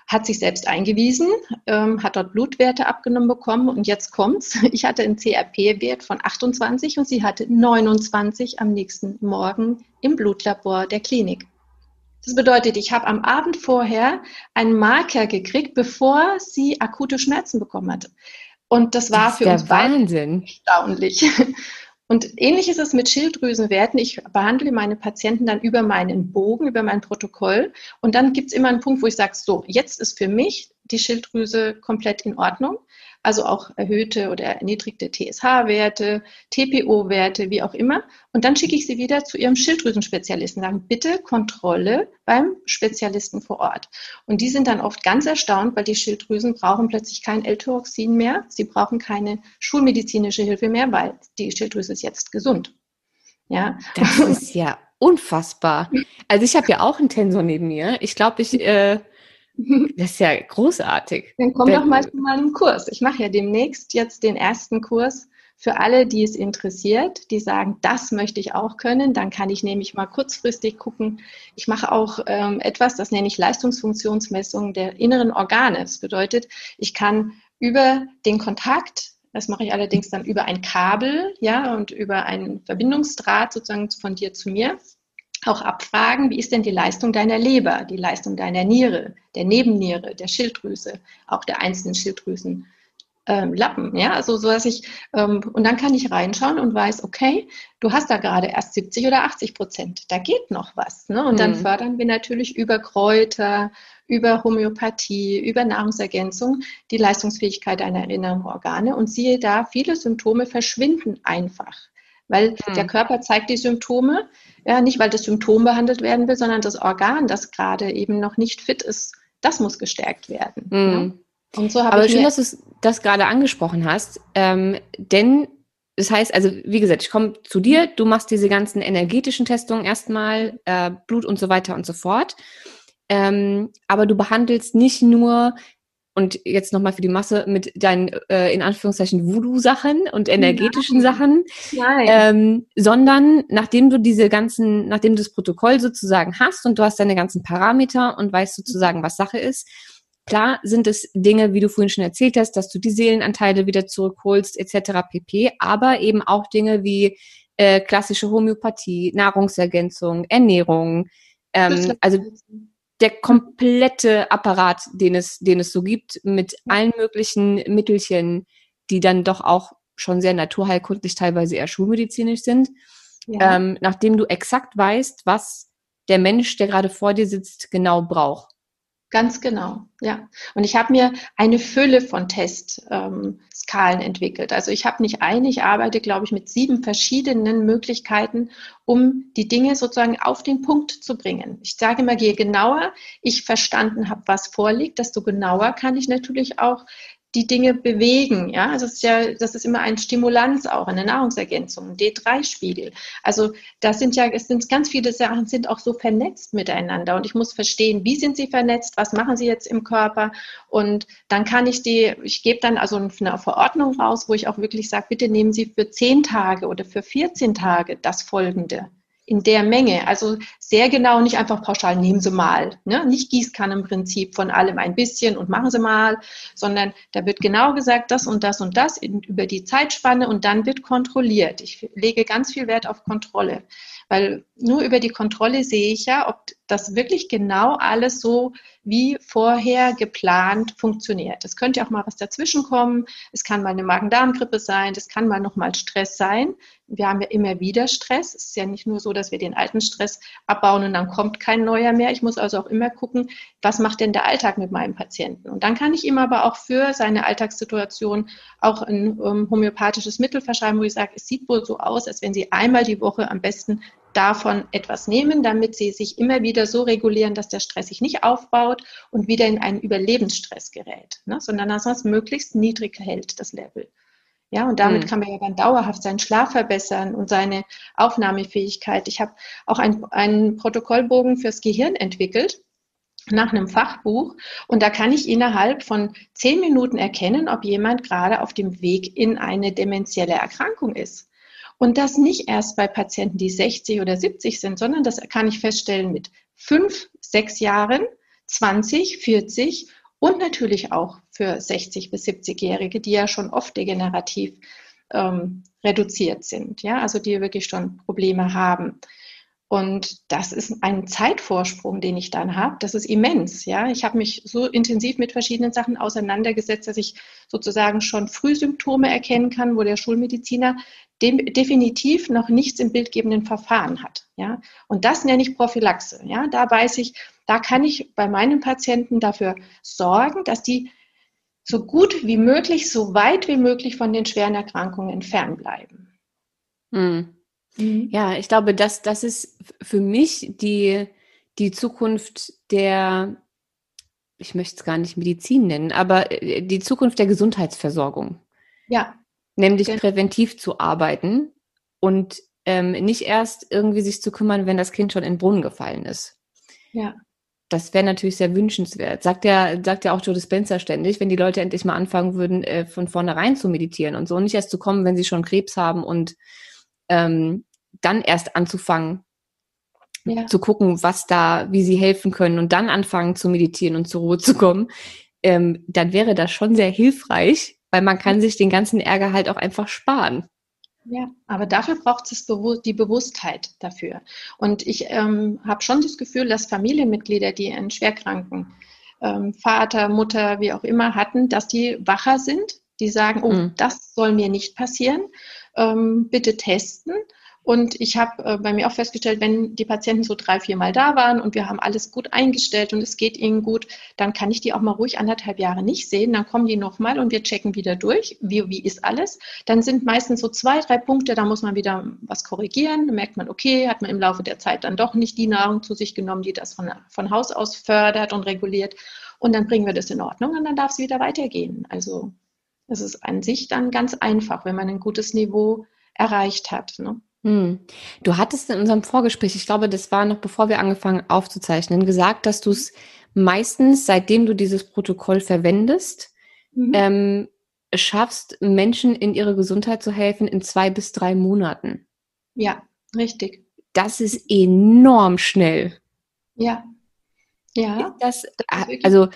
hat sich selbst eingewiesen, ähm, hat dort Blutwerte abgenommen bekommen und jetzt kommt's. Ich hatte einen CRP-Wert von 28 und sie hatte 29 am nächsten Morgen im Blutlabor der Klinik. Das bedeutet, ich habe am Abend vorher einen Marker gekriegt, bevor sie akute Schmerzen bekommen hatte. Und das war das für uns Wahnsinn. erstaunlich. Und ähnlich ist es mit Schilddrüsenwerten. Ich behandle meine Patienten dann über meinen Bogen, über mein Protokoll. Und dann gibt es immer einen Punkt, wo ich sage, so, jetzt ist für mich die Schilddrüse komplett in Ordnung also auch erhöhte oder erniedrigte TSH-Werte, TPO-Werte, wie auch immer. Und dann schicke ich sie wieder zu ihrem Schilddrüsenspezialisten, sagen, bitte Kontrolle beim Spezialisten vor Ort. Und die sind dann oft ganz erstaunt, weil die Schilddrüsen brauchen plötzlich kein L-Tyroxin mehr, sie brauchen keine schulmedizinische Hilfe mehr, weil die Schilddrüse ist jetzt gesund. Ja. Das ist ja unfassbar. Also ich habe ja auch einen Tensor neben mir. Ich glaube, ich... Äh Das ist ja großartig. Dann komm doch mal zu meinem Kurs. Ich mache ja demnächst jetzt den ersten Kurs für alle, die es interessiert, die sagen, das möchte ich auch können. Dann kann ich nämlich mal kurzfristig gucken. Ich mache auch ähm, etwas, das nenne ich Leistungsfunktionsmessung der inneren Organe. Das bedeutet, ich kann über den Kontakt das mache ich allerdings dann über ein Kabel, ja, und über einen Verbindungsdraht sozusagen von dir zu mir. Auch abfragen, wie ist denn die Leistung deiner Leber, die Leistung deiner Niere, der Nebenniere, der Schilddrüse, auch der einzelnen Schilddrüsen ähm, Lappen, ja, also so dass ich ähm, und dann kann ich reinschauen und weiß, okay, du hast da gerade erst 70 oder 80 Prozent, da geht noch was, ne? Und mhm. dann fördern wir natürlich über Kräuter, über Homöopathie, über Nahrungsergänzung die Leistungsfähigkeit deiner inneren Organe und siehe da, viele Symptome verschwinden einfach, weil mhm. der Körper zeigt die Symptome, ja, nicht weil das Symptom behandelt werden will, sondern das Organ, das gerade eben noch nicht fit ist, das muss gestärkt werden. Mhm. Ja? Und so Aber schön, dass du das gerade angesprochen hast, ähm, denn das heißt, also wie gesagt, ich komme zu dir, du machst diese ganzen energetischen Testungen erstmal, äh, Blut und so weiter und so fort. Ähm, aber du behandelst nicht nur und jetzt nochmal für die Masse mit deinen äh, in Anführungszeichen Voodoo-Sachen und energetischen Nein. Sachen, Nein. Ähm, sondern nachdem du diese ganzen, nachdem du das Protokoll sozusagen hast und du hast deine ganzen Parameter und weißt sozusagen, was Sache ist, Klar sind es Dinge, wie du vorhin schon erzählt hast, dass du die Seelenanteile wieder zurückholst, etc. pp. Aber eben auch Dinge wie äh, klassische Homöopathie, Nahrungsergänzung, Ernährung. Ähm, also der komplette Apparat, den es, den es so gibt, mit allen möglichen Mittelchen, die dann doch auch schon sehr naturheilkundlich, teilweise eher schulmedizinisch sind. Ja. Ähm, nachdem du exakt weißt, was der Mensch, der gerade vor dir sitzt, genau braucht. Ganz genau, ja. Und ich habe mir eine Fülle von Testskalen ähm, entwickelt. Also ich habe nicht eine, ich arbeite, glaube ich, mit sieben verschiedenen Möglichkeiten, um die Dinge sozusagen auf den Punkt zu bringen. Ich sage immer, je genauer ich verstanden habe, was vorliegt, desto genauer kann ich natürlich auch die Dinge bewegen. Ja, also ist ja, das ist immer ein Stimulanz auch, eine Nahrungsergänzung, ein D3-Spiegel. Also das sind ja, es sind ganz viele Sachen, sind auch so vernetzt miteinander und ich muss verstehen, wie sind sie vernetzt, was machen sie jetzt im Körper und dann kann ich die, ich gebe dann also eine Verordnung raus, wo ich auch wirklich sage, bitte nehmen Sie für zehn Tage oder für 14 Tage das Folgende in der Menge. Also sehr genau, nicht einfach pauschal, nehmen Sie mal. Ne? Nicht Gießkannenprinzip von allem ein bisschen und machen Sie mal, sondern da wird genau gesagt, das und das und das in, über die Zeitspanne und dann wird kontrolliert. Ich lege ganz viel Wert auf Kontrolle, weil nur über die Kontrolle sehe ich ja, ob das wirklich genau alles so wie vorher geplant funktioniert. Es könnte auch mal was dazwischen kommen. Es kann mal eine Magen-Darm-Grippe sein. Es kann mal nochmal Stress sein. Wir haben ja immer wieder Stress. Es ist ja nicht nur so, dass wir den alten Stress abbauen und dann kommt kein neuer mehr. Ich muss also auch immer gucken, was macht denn der Alltag mit meinem Patienten? Und dann kann ich ihm aber auch für seine Alltagssituation auch ein um, homöopathisches Mittel verschreiben, wo ich sage, es sieht wohl so aus, als wenn Sie einmal die Woche am besten davon etwas nehmen, damit Sie sich immer wieder so regulieren, dass der Stress sich nicht aufbaut aufbaut und wieder in einen Überlebensstress gerät, ne? sondern dass man es möglichst niedrig hält, das Level. Ja, und damit mhm. kann man ja dann dauerhaft seinen Schlaf verbessern und seine Aufnahmefähigkeit. Ich habe auch ein, einen Protokollbogen fürs Gehirn entwickelt nach einem Fachbuch und da kann ich innerhalb von zehn Minuten erkennen, ob jemand gerade auf dem Weg in eine dementielle Erkrankung ist. Und das nicht erst bei Patienten, die 60 oder 70 sind, sondern das kann ich feststellen mit fünf, sechs Jahren 20, 40 und natürlich auch für 60 bis 70-Jährige, die ja schon oft degenerativ ähm, reduziert sind, ja, also die wirklich schon Probleme haben. Und das ist ein Zeitvorsprung, den ich dann habe. Das ist immens. Ja, ich habe mich so intensiv mit verschiedenen Sachen auseinandergesetzt, dass ich sozusagen schon Frühsymptome erkennen kann, wo der Schulmediziner dem definitiv noch nichts im bildgebenden Verfahren hat. Ja, und das nenne ich Prophylaxe. Ja, da weiß ich, da kann ich bei meinen Patienten dafür sorgen, dass die so gut wie möglich, so weit wie möglich von den schweren Erkrankungen entfernt bleiben. Hm. Mhm. Ja, ich glaube, das, das ist für mich die, die Zukunft der, ich möchte es gar nicht Medizin nennen, aber äh, die Zukunft der Gesundheitsversorgung. Ja. Nämlich genau. präventiv zu arbeiten und ähm, nicht erst irgendwie sich zu kümmern, wenn das Kind schon in den Brunnen gefallen ist. Ja. Das wäre natürlich sehr wünschenswert. Sagt ja, sagt ja auch Joe Dispenza ständig, wenn die Leute endlich mal anfangen würden, äh, von vornherein zu meditieren und so, nicht erst zu kommen, wenn sie schon Krebs haben und ähm, dann erst anzufangen, ja. zu gucken, was da, wie sie helfen können und dann anfangen zu meditieren und zur Ruhe zu kommen, ähm, dann wäre das schon sehr hilfreich, weil man kann sich den ganzen Ärger halt auch einfach sparen. Ja, aber dafür braucht es die Bewusstheit dafür. Und ich ähm, habe schon das Gefühl, dass Familienmitglieder, die einen schwerkranken ähm, Vater, Mutter, wie auch immer hatten, dass die wacher sind, die sagen, oh, mhm. das soll mir nicht passieren, ähm, bitte testen. Und ich habe äh, bei mir auch festgestellt, wenn die Patienten so drei, vier Mal da waren und wir haben alles gut eingestellt und es geht ihnen gut, dann kann ich die auch mal ruhig anderthalb Jahre nicht sehen. Dann kommen die nochmal und wir checken wieder durch, wie, wie ist alles. Dann sind meistens so zwei, drei Punkte, da muss man wieder was korrigieren. Dann merkt man, okay, hat man im Laufe der Zeit dann doch nicht die Nahrung zu sich genommen, die das von, von Haus aus fördert und reguliert. Und dann bringen wir das in Ordnung und dann darf es wieder weitergehen. Also es ist an sich dann ganz einfach, wenn man ein gutes Niveau erreicht hat. Ne? Hm. Du hattest in unserem Vorgespräch, ich glaube, das war noch bevor wir angefangen aufzuzeichnen, gesagt, dass du es meistens, seitdem du dieses Protokoll verwendest, mhm. ähm, schaffst, Menschen in ihre Gesundheit zu helfen in zwei bis drei Monaten. Ja, richtig. Das ist enorm schnell. Ja. Ja. Ist das, das ist also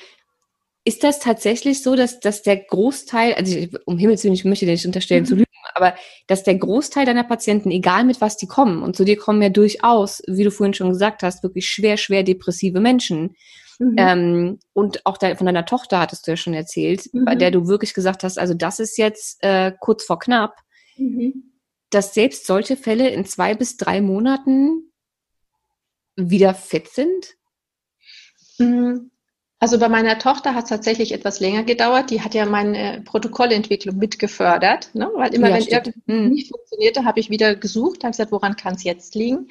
ist das tatsächlich so, dass, dass der Großteil, also ich, um Himmels Willen, ich möchte dir nicht unterstellen mhm. zu lügen, aber dass der Großteil deiner Patienten, egal mit was die kommen, und zu dir kommen ja durchaus, wie du vorhin schon gesagt hast, wirklich schwer, schwer depressive Menschen. Mhm. Ähm, und auch de von deiner Tochter hattest du ja schon erzählt, mhm. bei der du wirklich gesagt hast, also das ist jetzt äh, kurz vor knapp, mhm. dass selbst solche Fälle in zwei bis drei Monaten wieder fit sind? Also bei meiner Tochter hat es tatsächlich etwas länger gedauert. Die hat ja meine Protokollentwicklung mitgefördert, ne? weil immer ja, wenn stimmt. irgendwas hm. nicht funktionierte, habe ich wieder gesucht, habe gesagt, woran kann es jetzt liegen?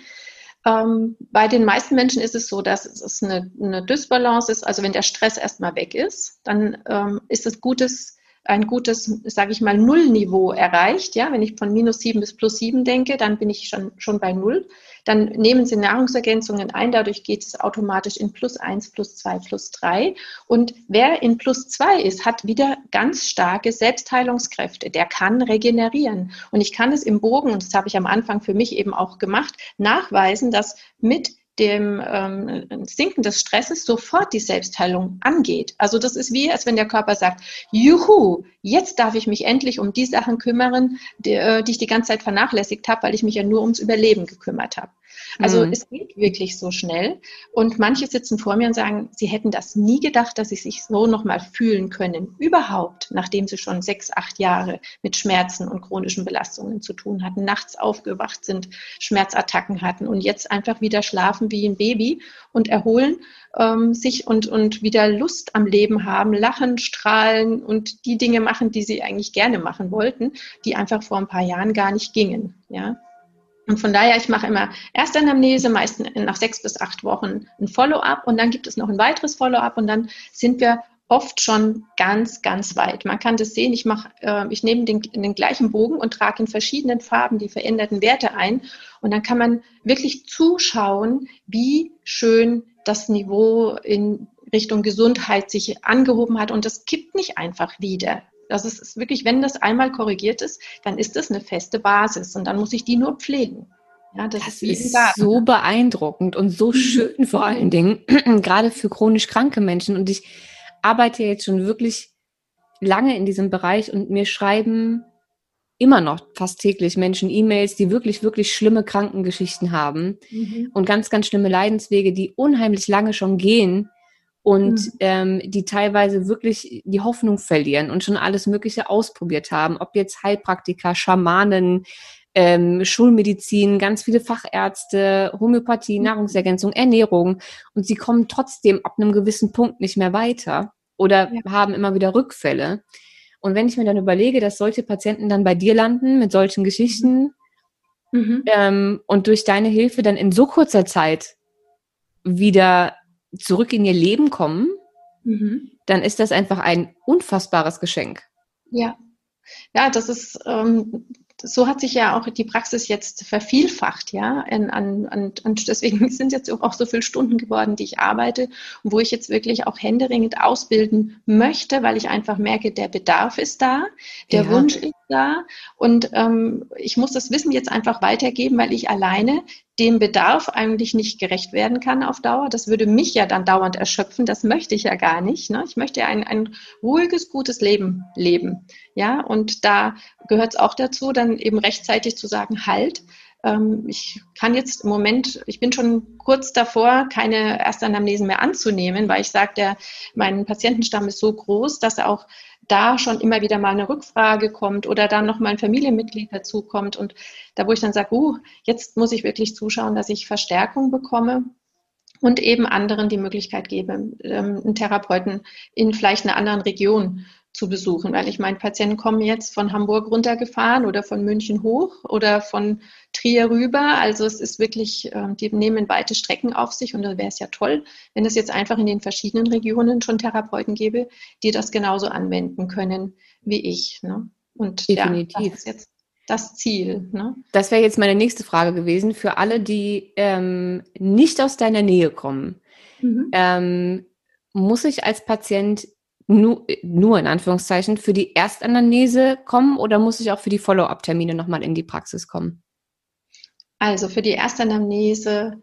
Ähm, bei den meisten Menschen ist es so, dass es eine, eine Dysbalance ist. Also wenn der Stress erstmal weg ist, dann ähm, ist es gutes ein gutes, sage ich mal, Nullniveau erreicht. Ja, wenn ich von minus sieben bis plus sieben denke, dann bin ich schon, schon bei Null. Dann nehmen Sie Nahrungsergänzungen ein, dadurch geht es automatisch in plus eins, plus zwei, plus drei. Und wer in plus zwei ist, hat wieder ganz starke Selbstheilungskräfte. Der kann regenerieren. Und ich kann es im Bogen, und das habe ich am Anfang für mich eben auch gemacht, nachweisen, dass mit dem ähm, Sinken des Stresses sofort die Selbstheilung angeht. Also das ist wie, als wenn der Körper sagt, juhu, jetzt darf ich mich endlich um die Sachen kümmern, die, äh, die ich die ganze Zeit vernachlässigt habe, weil ich mich ja nur ums Überleben gekümmert habe. Also mhm. es geht wirklich so schnell. Und manche sitzen vor mir und sagen, sie hätten das nie gedacht, dass sie sich so nochmal fühlen können. Überhaupt, nachdem sie schon sechs, acht Jahre mit Schmerzen und chronischen Belastungen zu tun hatten, nachts aufgewacht sind, Schmerzattacken hatten und jetzt einfach wieder schlafen wie ein Baby und erholen ähm, sich und, und wieder Lust am Leben haben, lachen, strahlen und die Dinge machen, die sie eigentlich gerne machen wollten, die einfach vor ein paar Jahren gar nicht gingen. Ja. Und von daher, ich mache immer Erstanamnese, meistens nach sechs bis acht Wochen ein Follow-up und dann gibt es noch ein weiteres Follow-up und dann sind wir oft schon ganz, ganz weit. Man kann das sehen, ich mache, äh, ich nehme den, den gleichen Bogen und trage in verschiedenen Farben die veränderten Werte ein und dann kann man wirklich zuschauen, wie schön das Niveau in Richtung Gesundheit sich angehoben hat und das kippt nicht einfach wieder. Das ist wirklich, wenn das einmal korrigiert ist, dann ist das eine feste Basis und dann muss ich die nur pflegen. Ja, das, das ist, ist so beeindruckend und so mhm. schön vor allen Dingen, gerade für chronisch kranke Menschen. Und ich arbeite jetzt schon wirklich lange in diesem Bereich und mir schreiben immer noch fast täglich Menschen E-Mails, die wirklich, wirklich schlimme Krankengeschichten haben mhm. und ganz, ganz schlimme Leidenswege, die unheimlich lange schon gehen und mhm. ähm, die teilweise wirklich die Hoffnung verlieren und schon alles Mögliche ausprobiert haben, ob jetzt Heilpraktiker, Schamanen, ähm, Schulmedizin, ganz viele Fachärzte, Homöopathie, mhm. Nahrungsergänzung, Ernährung und sie kommen trotzdem ab einem gewissen Punkt nicht mehr weiter oder ja. haben immer wieder Rückfälle. Und wenn ich mir dann überlege, dass solche Patienten dann bei dir landen mit solchen Geschichten mhm. ähm, und durch deine Hilfe dann in so kurzer Zeit wieder zurück in ihr Leben kommen, mhm. dann ist das einfach ein unfassbares Geschenk. Ja, ja, das ist, ähm, so hat sich ja auch die Praxis jetzt vervielfacht, ja. Und, und, und deswegen sind jetzt auch so viele Stunden geworden, die ich arbeite, wo ich jetzt wirklich auch händeringend ausbilden möchte, weil ich einfach merke, der Bedarf ist da, der ja. Wunsch ist da. Und ähm, ich muss das Wissen jetzt einfach weitergeben, weil ich alleine dem Bedarf eigentlich nicht gerecht werden kann auf Dauer. Das würde mich ja dann dauernd erschöpfen. Das möchte ich ja gar nicht. Ne? Ich möchte ja ein, ein ruhiges, gutes Leben leben. Ja, und da gehört es auch dazu, dann eben rechtzeitig zu sagen, halt, ähm, ich kann jetzt im Moment, ich bin schon kurz davor, keine Erstanamnesen mehr anzunehmen, weil ich sage, mein Patientenstamm ist so groß, dass er auch da schon immer wieder mal eine Rückfrage kommt oder dann noch mal ein Familienmitglied dazukommt und da, wo ich dann sage, uh, jetzt muss ich wirklich zuschauen, dass ich Verstärkung bekomme und eben anderen die Möglichkeit gebe, ähm, einen Therapeuten in vielleicht einer anderen Region zu besuchen, weil ich meine, Patienten kommen jetzt von Hamburg runtergefahren oder von München hoch oder von Trier rüber. Also es ist wirklich, ähm, die nehmen weite Strecken auf sich und da wäre es ja toll, wenn es jetzt einfach in den verschiedenen Regionen schon Therapeuten gäbe, die das genauso anwenden können wie ich. Ne? Und Definitiv. Ja, das ist jetzt das Ziel. Ne? Das wäre jetzt meine nächste Frage gewesen für alle, die ähm, nicht aus deiner Nähe kommen. Mhm. Ähm, muss ich als Patient nur, nur in Anführungszeichen für die Erstanamnese kommen oder muss ich auch für die Follow-up-Termine nochmal in die Praxis kommen? Also für die Erstanamnese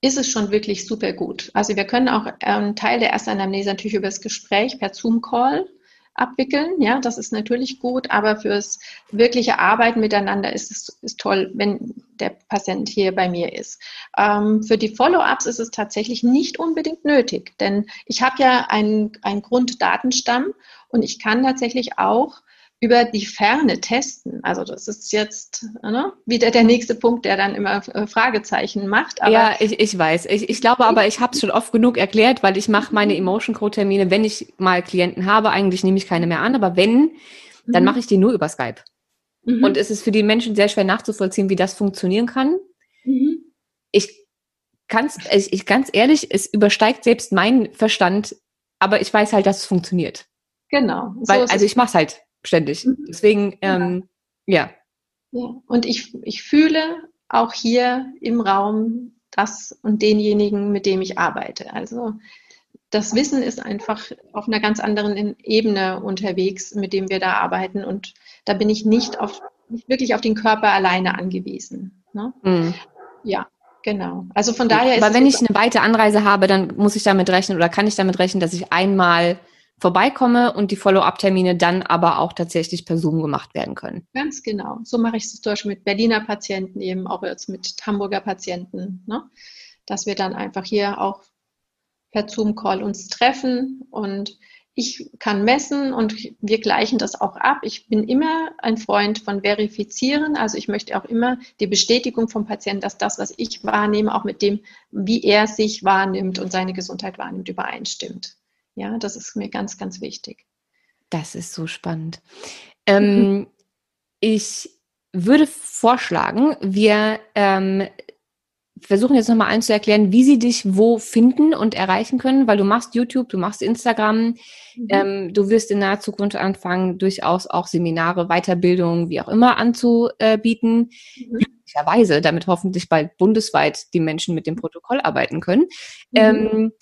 ist es schon wirklich super gut. Also wir können auch einen ähm, Teil der Erstanamnese natürlich über das Gespräch per Zoom-Call abwickeln. Ja, das ist natürlich gut, aber fürs wirkliche Arbeiten miteinander ist es ist toll, wenn der Patient hier bei mir ist. Ähm, für die Follow-ups ist es tatsächlich nicht unbedingt nötig, denn ich habe ja einen, einen Grunddatenstamm und ich kann tatsächlich auch über die Ferne testen. Also das ist jetzt ne, wieder der nächste Punkt, der dann immer äh, Fragezeichen macht. Aber ja, ich, ich weiß. Ich, ich glaube aber, ich habe es schon oft genug erklärt, weil ich mache meine Emotion Code Termine, wenn ich mal Klienten habe, eigentlich nehme ich keine mehr an, aber wenn, dann mhm. mache ich die nur über Skype. Mhm. Und es ist für die Menschen sehr schwer nachzuvollziehen, wie das funktionieren kann. Mhm. Ich kann's, ich, ich ganz ehrlich, es übersteigt selbst meinen Verstand, aber ich weiß halt, dass es funktioniert. Genau. So weil, also ich mache es halt ständig. Mhm. Deswegen, ähm, ja. ja. Und ich, ich fühle auch hier im Raum das und denjenigen, mit dem ich arbeite. Also das Wissen ist einfach auf einer ganz anderen Ebene unterwegs, mit dem wir da arbeiten. Und da bin ich nicht, auf, nicht wirklich auf den Körper alleine angewiesen. Ne? Mhm. Ja, genau. Also von daher ist. Aber wenn ich eine weite Anreise habe, dann muss ich damit rechnen oder kann ich damit rechnen, dass ich einmal vorbeikomme und die Follow-up-Termine dann aber auch tatsächlich per Zoom gemacht werden können. Ganz genau. So mache ich es zum Beispiel mit Berliner Patienten, eben auch jetzt mit Hamburger Patienten, ne? dass wir dann einfach hier auch per Zoom-Call uns treffen und ich kann messen und wir gleichen das auch ab. Ich bin immer ein Freund von Verifizieren. Also ich möchte auch immer die Bestätigung vom Patienten, dass das, was ich wahrnehme, auch mit dem, wie er sich wahrnimmt und seine Gesundheit wahrnimmt, übereinstimmt. Ja, das ist mir ganz, ganz wichtig. Das ist so spannend. Ähm, ich würde vorschlagen, wir ähm, versuchen jetzt nochmal allen zu erklären, wie sie dich wo finden und erreichen können, weil du machst YouTube, du machst Instagram, mhm. ähm, du wirst in naher Zukunft anfangen, durchaus auch Seminare, Weiterbildung, wie auch immer anzubieten. Mhm. Glücklicherweise, damit hoffentlich bald bundesweit die Menschen mit dem Protokoll arbeiten können. Mhm. Ähm,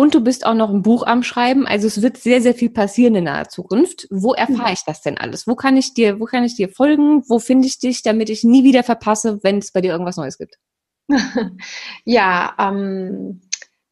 und du bist auch noch ein Buch am Schreiben. Also es wird sehr, sehr viel passieren in naher Zukunft. Wo erfahre ich das denn alles? Wo kann ich dir, wo kann ich dir folgen? Wo finde ich dich, damit ich nie wieder verpasse, wenn es bei dir irgendwas Neues gibt? ja, ähm,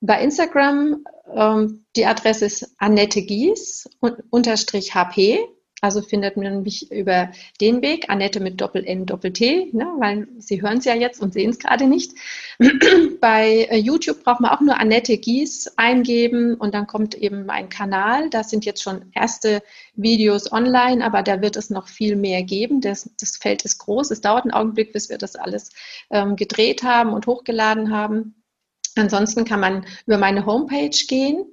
bei Instagram ähm, die Adresse ist Annette Gies unterstrich HP. Also findet man mich über den Weg, Annette mit Doppel-N, Doppel-T, ne, weil Sie hören es ja jetzt und sehen es gerade nicht. Bei äh, YouTube braucht man auch nur Annette Gies eingeben und dann kommt eben mein Kanal. Da sind jetzt schon erste Videos online, aber da wird es noch viel mehr geben. Das, das Feld ist groß. Es dauert einen Augenblick, bis wir das alles ähm, gedreht haben und hochgeladen haben. Ansonsten kann man über meine Homepage gehen.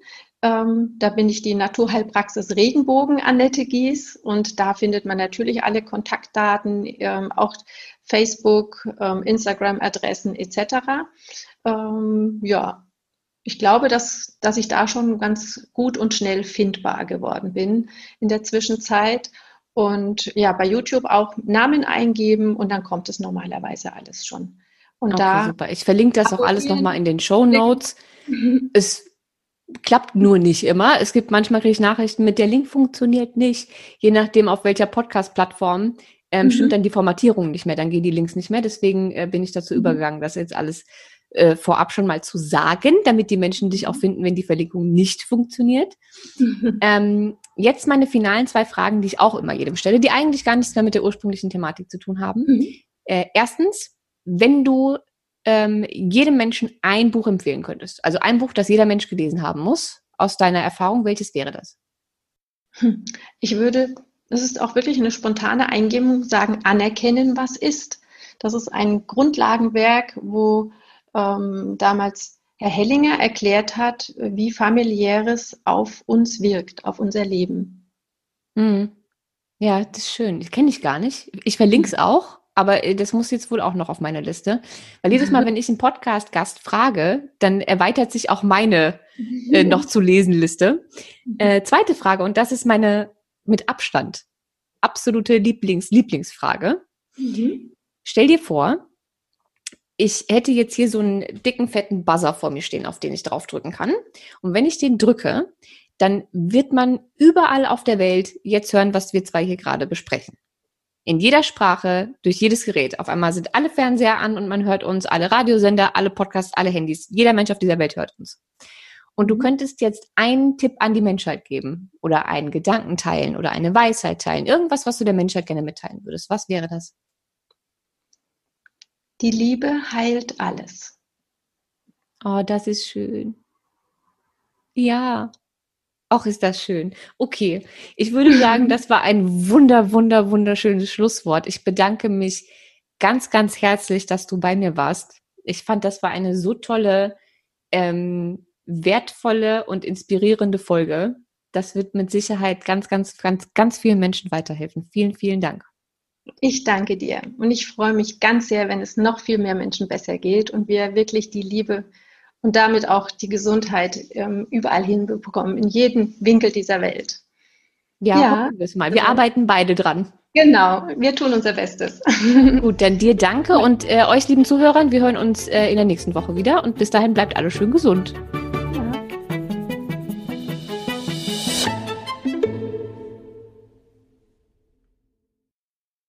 Ähm, da bin ich die Naturheilpraxis Regenbogen Annette Gies und da findet man natürlich alle Kontaktdaten, ähm, auch Facebook, ähm, Instagram-Adressen etc. Ähm, ja, ich glaube, dass, dass ich da schon ganz gut und schnell findbar geworden bin in der Zwischenzeit. Und ja, bei YouTube auch Namen eingeben und dann kommt es normalerweise alles schon. Und okay, da super. Ich verlinke das auch alles nochmal in den Show Notes. es klappt nur nicht immer. Es gibt manchmal kriege ich Nachrichten mit der Link funktioniert nicht, je nachdem auf welcher Podcast-Plattform ähm, mhm. stimmt dann die Formatierung nicht mehr, dann gehen die Links nicht mehr. Deswegen äh, bin ich dazu mhm. übergegangen, das jetzt alles äh, vorab schon mal zu sagen, damit die Menschen dich auch finden, wenn die Verlinkung nicht funktioniert. Mhm. Ähm, jetzt meine finalen zwei Fragen, die ich auch immer jedem stelle, die eigentlich gar nichts mehr mit der ursprünglichen Thematik zu tun haben. Mhm. Äh, erstens, wenn du ähm, jedem Menschen ein Buch empfehlen könntest, also ein Buch, das jeder Mensch gelesen haben muss, aus deiner Erfahrung, welches wäre das? Hm. Ich würde, das ist auch wirklich eine spontane Eingebung, sagen, anerkennen, was ist. Das ist ein Grundlagenwerk, wo ähm, damals Herr Hellinger erklärt hat, wie familiäres auf uns wirkt, auf unser Leben. Mhm. Ja, das ist schön. Das kenne ich gar nicht. Ich verlinke es auch, aber äh, das muss jetzt wohl auch noch auf meine Liste. Weil jedes Mal, wenn ich einen Podcast-Gast frage, dann erweitert sich auch meine äh, noch zu lesen Liste. Mhm. Äh, zweite Frage, und das ist meine mit Abstand absolute Lieblings Lieblingsfrage. Mhm. Stell dir vor, ich hätte jetzt hier so einen dicken, fetten Buzzer vor mir stehen, auf den ich draufdrücken kann. Und wenn ich den drücke, dann wird man überall auf der Welt jetzt hören, was wir zwei hier gerade besprechen. In jeder Sprache, durch jedes Gerät. Auf einmal sind alle Fernseher an und man hört uns, alle Radiosender, alle Podcasts, alle Handys. Jeder Mensch auf dieser Welt hört uns. Und du mhm. könntest jetzt einen Tipp an die Menschheit geben oder einen Gedanken teilen oder eine Weisheit teilen. Irgendwas, was du der Menschheit gerne mitteilen würdest. Was wäre das? Die Liebe heilt alles. Oh, das ist schön. Ja. Auch ist das schön. Okay, ich würde sagen, das war ein wunder, wunder, wunderschönes Schlusswort. Ich bedanke mich ganz, ganz herzlich, dass du bei mir warst. Ich fand, das war eine so tolle, ähm, wertvolle und inspirierende Folge. Das wird mit Sicherheit ganz, ganz, ganz, ganz vielen Menschen weiterhelfen. Vielen, vielen Dank. Ich danke dir und ich freue mich ganz sehr, wenn es noch viel mehr Menschen besser geht und wir wirklich die Liebe und damit auch die Gesundheit ähm, überall hinbekommen, in jedem Winkel dieser Welt. Ja, ja. wir mal. Wir also, arbeiten beide dran. Genau, wir tun unser Bestes. Gut, dann dir danke und äh, euch lieben Zuhörern, wir hören uns äh, in der nächsten Woche wieder und bis dahin bleibt alles schön gesund.